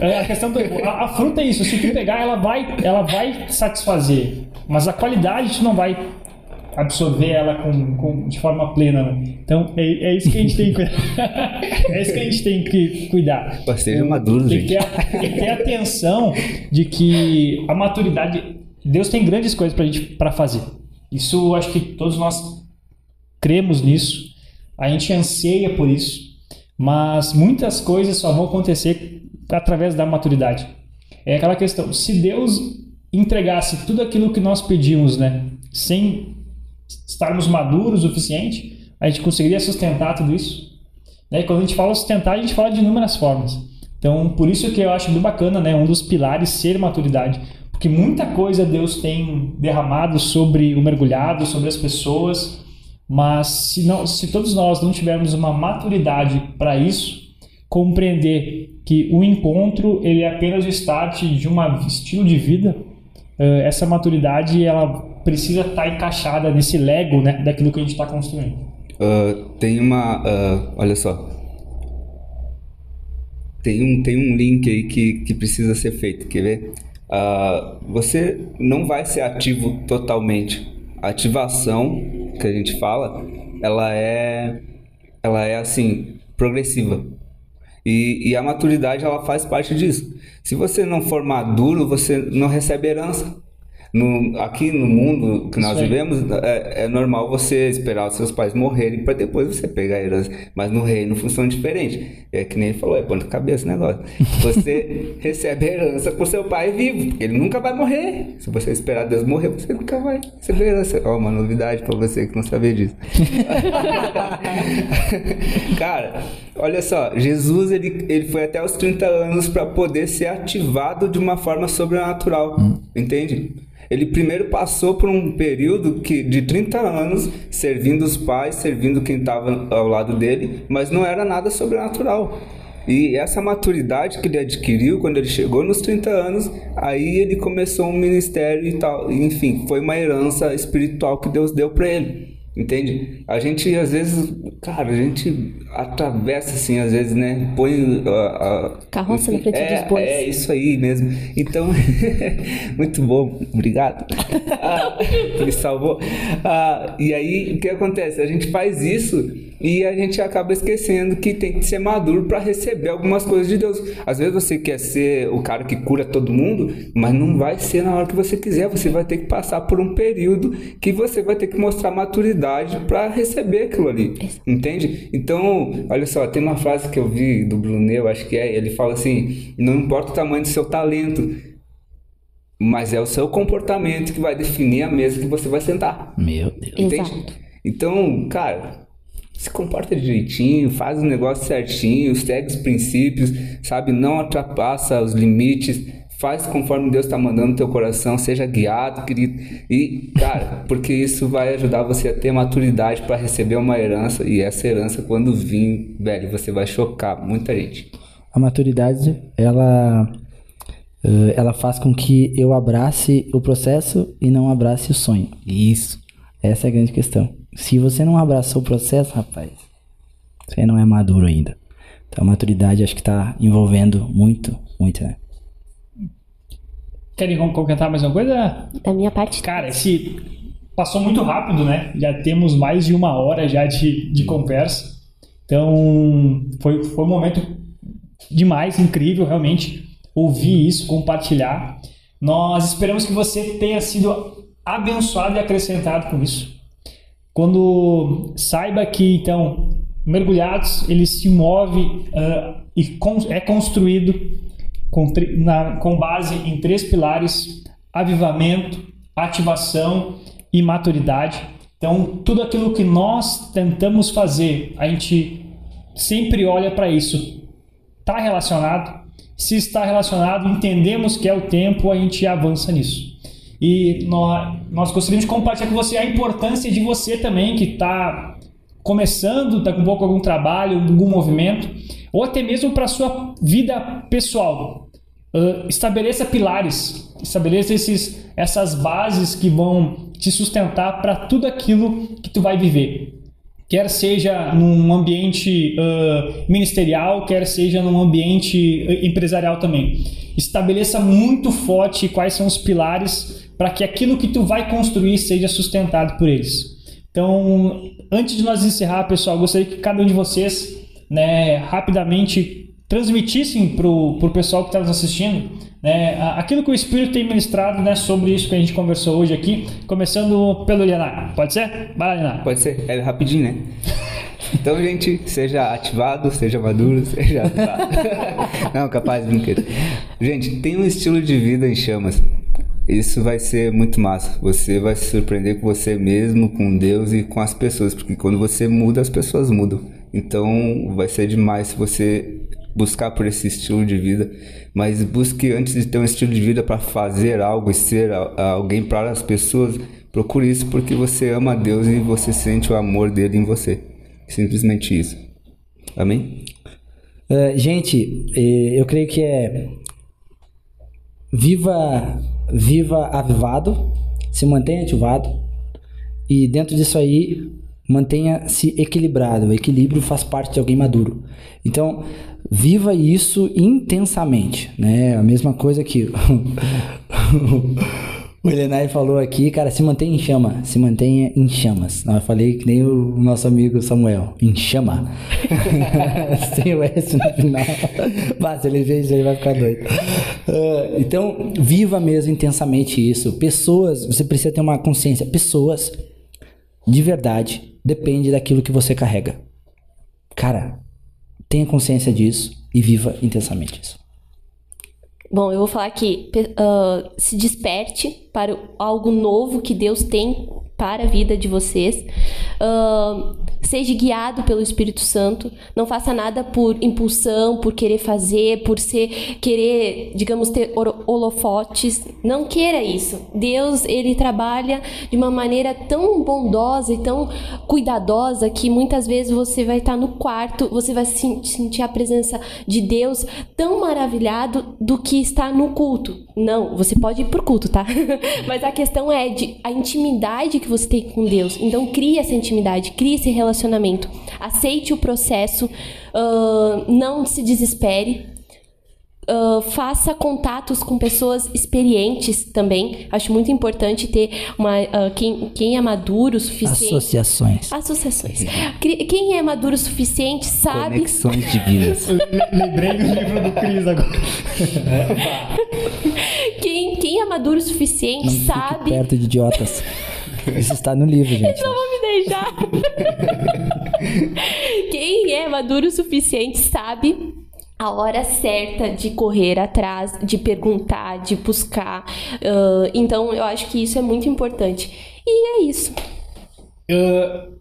É, a questão do, a, a, fruta é isso. Se tu pegar, ela vai, ela vai satisfazer. Mas a qualidade tu não vai absorver ela com, com, de forma plena. Né? Então é, é, isso que a gente tem que é isso que a gente tem que cuidar. Seja maduro, tem gente. Que ter, tem que ter atenção de que a maturidade Deus tem grandes coisas para gente para fazer. Isso acho que todos nós cremos nisso. A gente anseia por isso, mas muitas coisas só vão acontecer através da maturidade. É aquela questão, se Deus entregasse tudo aquilo que nós pedimos, né, sem estarmos maduros o suficiente, a gente conseguiria sustentar tudo isso. Né? E quando a gente fala sustentar, a gente fala de inúmeras formas. Então, por isso que eu acho muito bacana, né? Um dos pilares ser maturidade. Porque muita coisa Deus tem derramado sobre o mergulhado, sobre as pessoas, mas se, não, se todos nós não tivermos uma maturidade para isso, compreender que o encontro ele é apenas o start de um estilo de vida, eh, essa maturidade ela precisa estar tá encaixada nesse Lego, né, daquilo que a gente está construindo. Uh, tem uma, uh, olha só, tem um, tem um link aí que, que precisa ser feito, quer ver? Uh, você não vai ser ativo totalmente. A ativação que a gente fala, ela é, ela é assim progressiva. E, e a maturidade ela faz parte disso. Se você não for maduro, você não recebe herança. No, aqui no mundo que nós vivemos, é, é, normal você esperar os seus pais morrerem para depois você pegar a herança. Mas no reino funciona diferente. É que nem ele falou, é ponta cabeça o negócio. Você recebe a herança por seu pai vivo, porque ele nunca vai morrer. Se você esperar Deus morrer, você nunca vai receber a herança. Ó, uma novidade para você que não sabia disso. Cara, olha só, Jesus ele, ele foi até os 30 anos para poder ser ativado de uma forma sobrenatural. Hum. Entende? Ele primeiro passou por um período que, de 30 anos servindo os pais, servindo quem estava ao lado dele, mas não era nada sobrenatural. E essa maturidade que ele adquiriu quando ele chegou nos 30 anos, aí ele começou um ministério e tal. Enfim, foi uma herança espiritual que Deus deu para ele. Entende? A gente às vezes, cara, a gente atravessa assim, às vezes, né? Põe a. Carroça na frente é, dos bois. É isso aí mesmo. Então, muito bom, obrigado. Ah, me salvou. Ah, e aí, o que acontece? A gente faz isso e a gente acaba esquecendo que tem que ser maduro para receber algumas coisas de Deus. Às vezes você quer ser o cara que cura todo mundo, mas não vai ser na hora que você quiser. Você vai ter que passar por um período que você vai ter que mostrar maturidade para receber aquilo ali. Entende? Então, olha só, tem uma frase que eu vi do Brunel, acho que é, ele fala assim: não importa o tamanho do seu talento, mas é o seu comportamento que vai definir a mesa que você vai sentar. Meu Deus. Entende? Então, cara, se comporta direitinho, faz o negócio certinho, segue os princípios, sabe? Não ultrapassa os limites, faz conforme Deus está mandando teu coração, seja guiado, querido. E, cara, porque isso vai ajudar você a ter maturidade para receber uma herança. E essa herança, quando vir, velho, você vai chocar muita gente. A maturidade, ela, eh, ela faz com que eu abrace o processo e não abrace o sonho. Isso. Essa é a grande questão. Se você não abraçou o processo, rapaz, você não é maduro ainda. Então a maturidade acho que está envolvendo muito, muito, né? Querem com- comentar mais uma coisa? Da minha parte. Cara, esse passou muito rápido, né? Já temos mais de uma hora já de, de conversa. Então, foi, foi um momento demais, incrível, realmente, ouvir isso, compartilhar. Nós esperamos que você tenha sido abençoado e acrescentado com isso. Quando saiba que, então, mergulhados, ele se move ah, e é construído com, na- com base em três pilares: avivamento, ativação e maturidade. Então, tudo aquilo que nós tentamos fazer, a gente sempre olha para isso. Está relacionado? Se está relacionado, entendemos que é o tempo, a gente avança nisso. E nós, nós gostaríamos de compartilhar com você a importância de você também, que está começando, está com um pouco algum trabalho, algum movimento, ou até mesmo para a sua vida pessoal. Uh, estabeleça pilares, estabeleça esses, essas bases que vão te sustentar para tudo aquilo que tu vai viver. Quer seja num ambiente uh, ministerial, quer seja num ambiente empresarial também. Estabeleça muito forte quais são os pilares para que aquilo que tu vai construir seja sustentado por eles. Então, antes de nós encerrar, pessoal, gostaria que cada um de vocês, né, rapidamente transmitissem para o pessoal que está nos assistindo né, aquilo que o Espírito tem ministrado né, sobre isso que a gente conversou hoje aqui, começando pelo Leonardo. Pode ser? Vai lá, Leonardo. Pode ser, é rapidinho, né? Então, gente, seja ativado, seja maduro, seja ativado. Não, capaz, brincadeira. Gente, tem um estilo de vida em chamas. Isso vai ser muito massa. Você vai se surpreender com você mesmo, com Deus e com as pessoas, porque quando você muda, as pessoas mudam. Então, vai ser demais se você buscar por esse estilo de vida, mas busque antes de ter um estilo de vida para fazer algo e ser alguém para as pessoas, procure isso porque você ama a Deus e você sente o amor dele em você. Simplesmente isso. Amém? Eh, gente, eh, eu creio que é viva, viva avivado, se mantenha ativado e dentro disso aí mantenha-se equilibrado. O equilíbrio faz parte de alguém maduro. Então, viva isso intensamente, né? A mesma coisa que o Elenai falou aqui, cara, se mantenha em chama, se mantenha em chamas. Eu falei que nem o nosso amigo Samuel, em chama. Sem o S no final. Se ele ver isso, ele vai ficar doido. Ah, então, viva mesmo intensamente isso. Pessoas, você precisa ter uma consciência. Pessoas, de verdade, depende daquilo que você carrega. Cara, tenha consciência disso e viva intensamente isso. Bom, eu vou falar aqui, pe- ah, se desperte para algo novo que Deus tem para a vida de vocês. Ah, seja guiado pelo Espírito Santo. Não faça nada por impulsão, por querer fazer, por ser querer, digamos, ter holofotes. Não queira isso. Deus, ele trabalha de uma maneira tão bondosa e tão cuidadosa que muitas vezes você vai estar no quarto, você vai sen- sentir a presença de Deus tão maravilhado do que está no culto. Não, você pode ir pro culto, tá? Mas a questão é de a intimidade que você tem com Deus. Então crie essa intimidade, crie esse relacionamento. Aceite o processo, ah, não se desespere. Ah, faça contatos com pessoas experientes também. Acho muito importante ter uma ah, quem, quem é maduro o suficiente. Associações. Associações. Quem é maduro o suficiente sabe. Conexões divinas. Lembrei do livro do Cris agora. Quem, quem é maduro o suficiente Não fique sabe. perto de idiotas. Isso está no livro, gente. Não vou me deixar. Quem é maduro o suficiente sabe a hora certa de correr atrás, de perguntar, de buscar. Ah, então, eu acho que isso é muito importante. E é isso. Uh,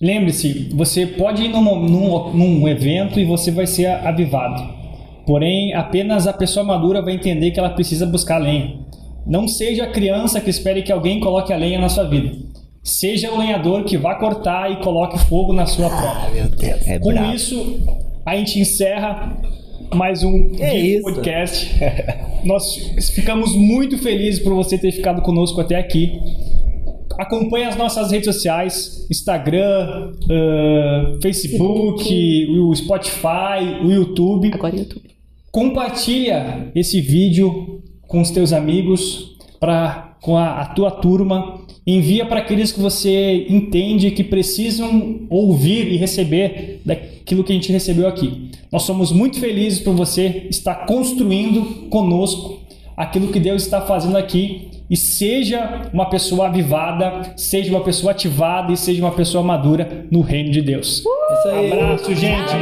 lembre-se, você pode ir num, num, num evento e você vai ser avivado. Porém, apenas a pessoa madura vai entender que ela precisa buscar lenha. Não seja a criança que espere que alguém coloque a lenha na sua vida. Seja o lenhador que vá cortar e coloque fogo na sua própria. Meu Deus. É Com brabo. isso, a gente encerra mais um É podcast. Nós ficamos muito felizes por você ter ficado conosco até aqui. Acompanhe as nossas redes sociais: Instagram, ah, Facebook, o Spotify, o YouTube. Agora é YouTube. Compartilha esse vídeo com os teus amigos, pra, com a, a tua turma. Envia para aqueles que você entende que precisam ouvir e receber daquilo que a gente recebeu aqui. Nós somos muito felizes por você estar construindo conosco aquilo que Deus está fazendo aqui. E seja uma pessoa avivada, seja uma pessoa ativada e seja uma pessoa madura no reino de Deus. Aí. Abraço, gente.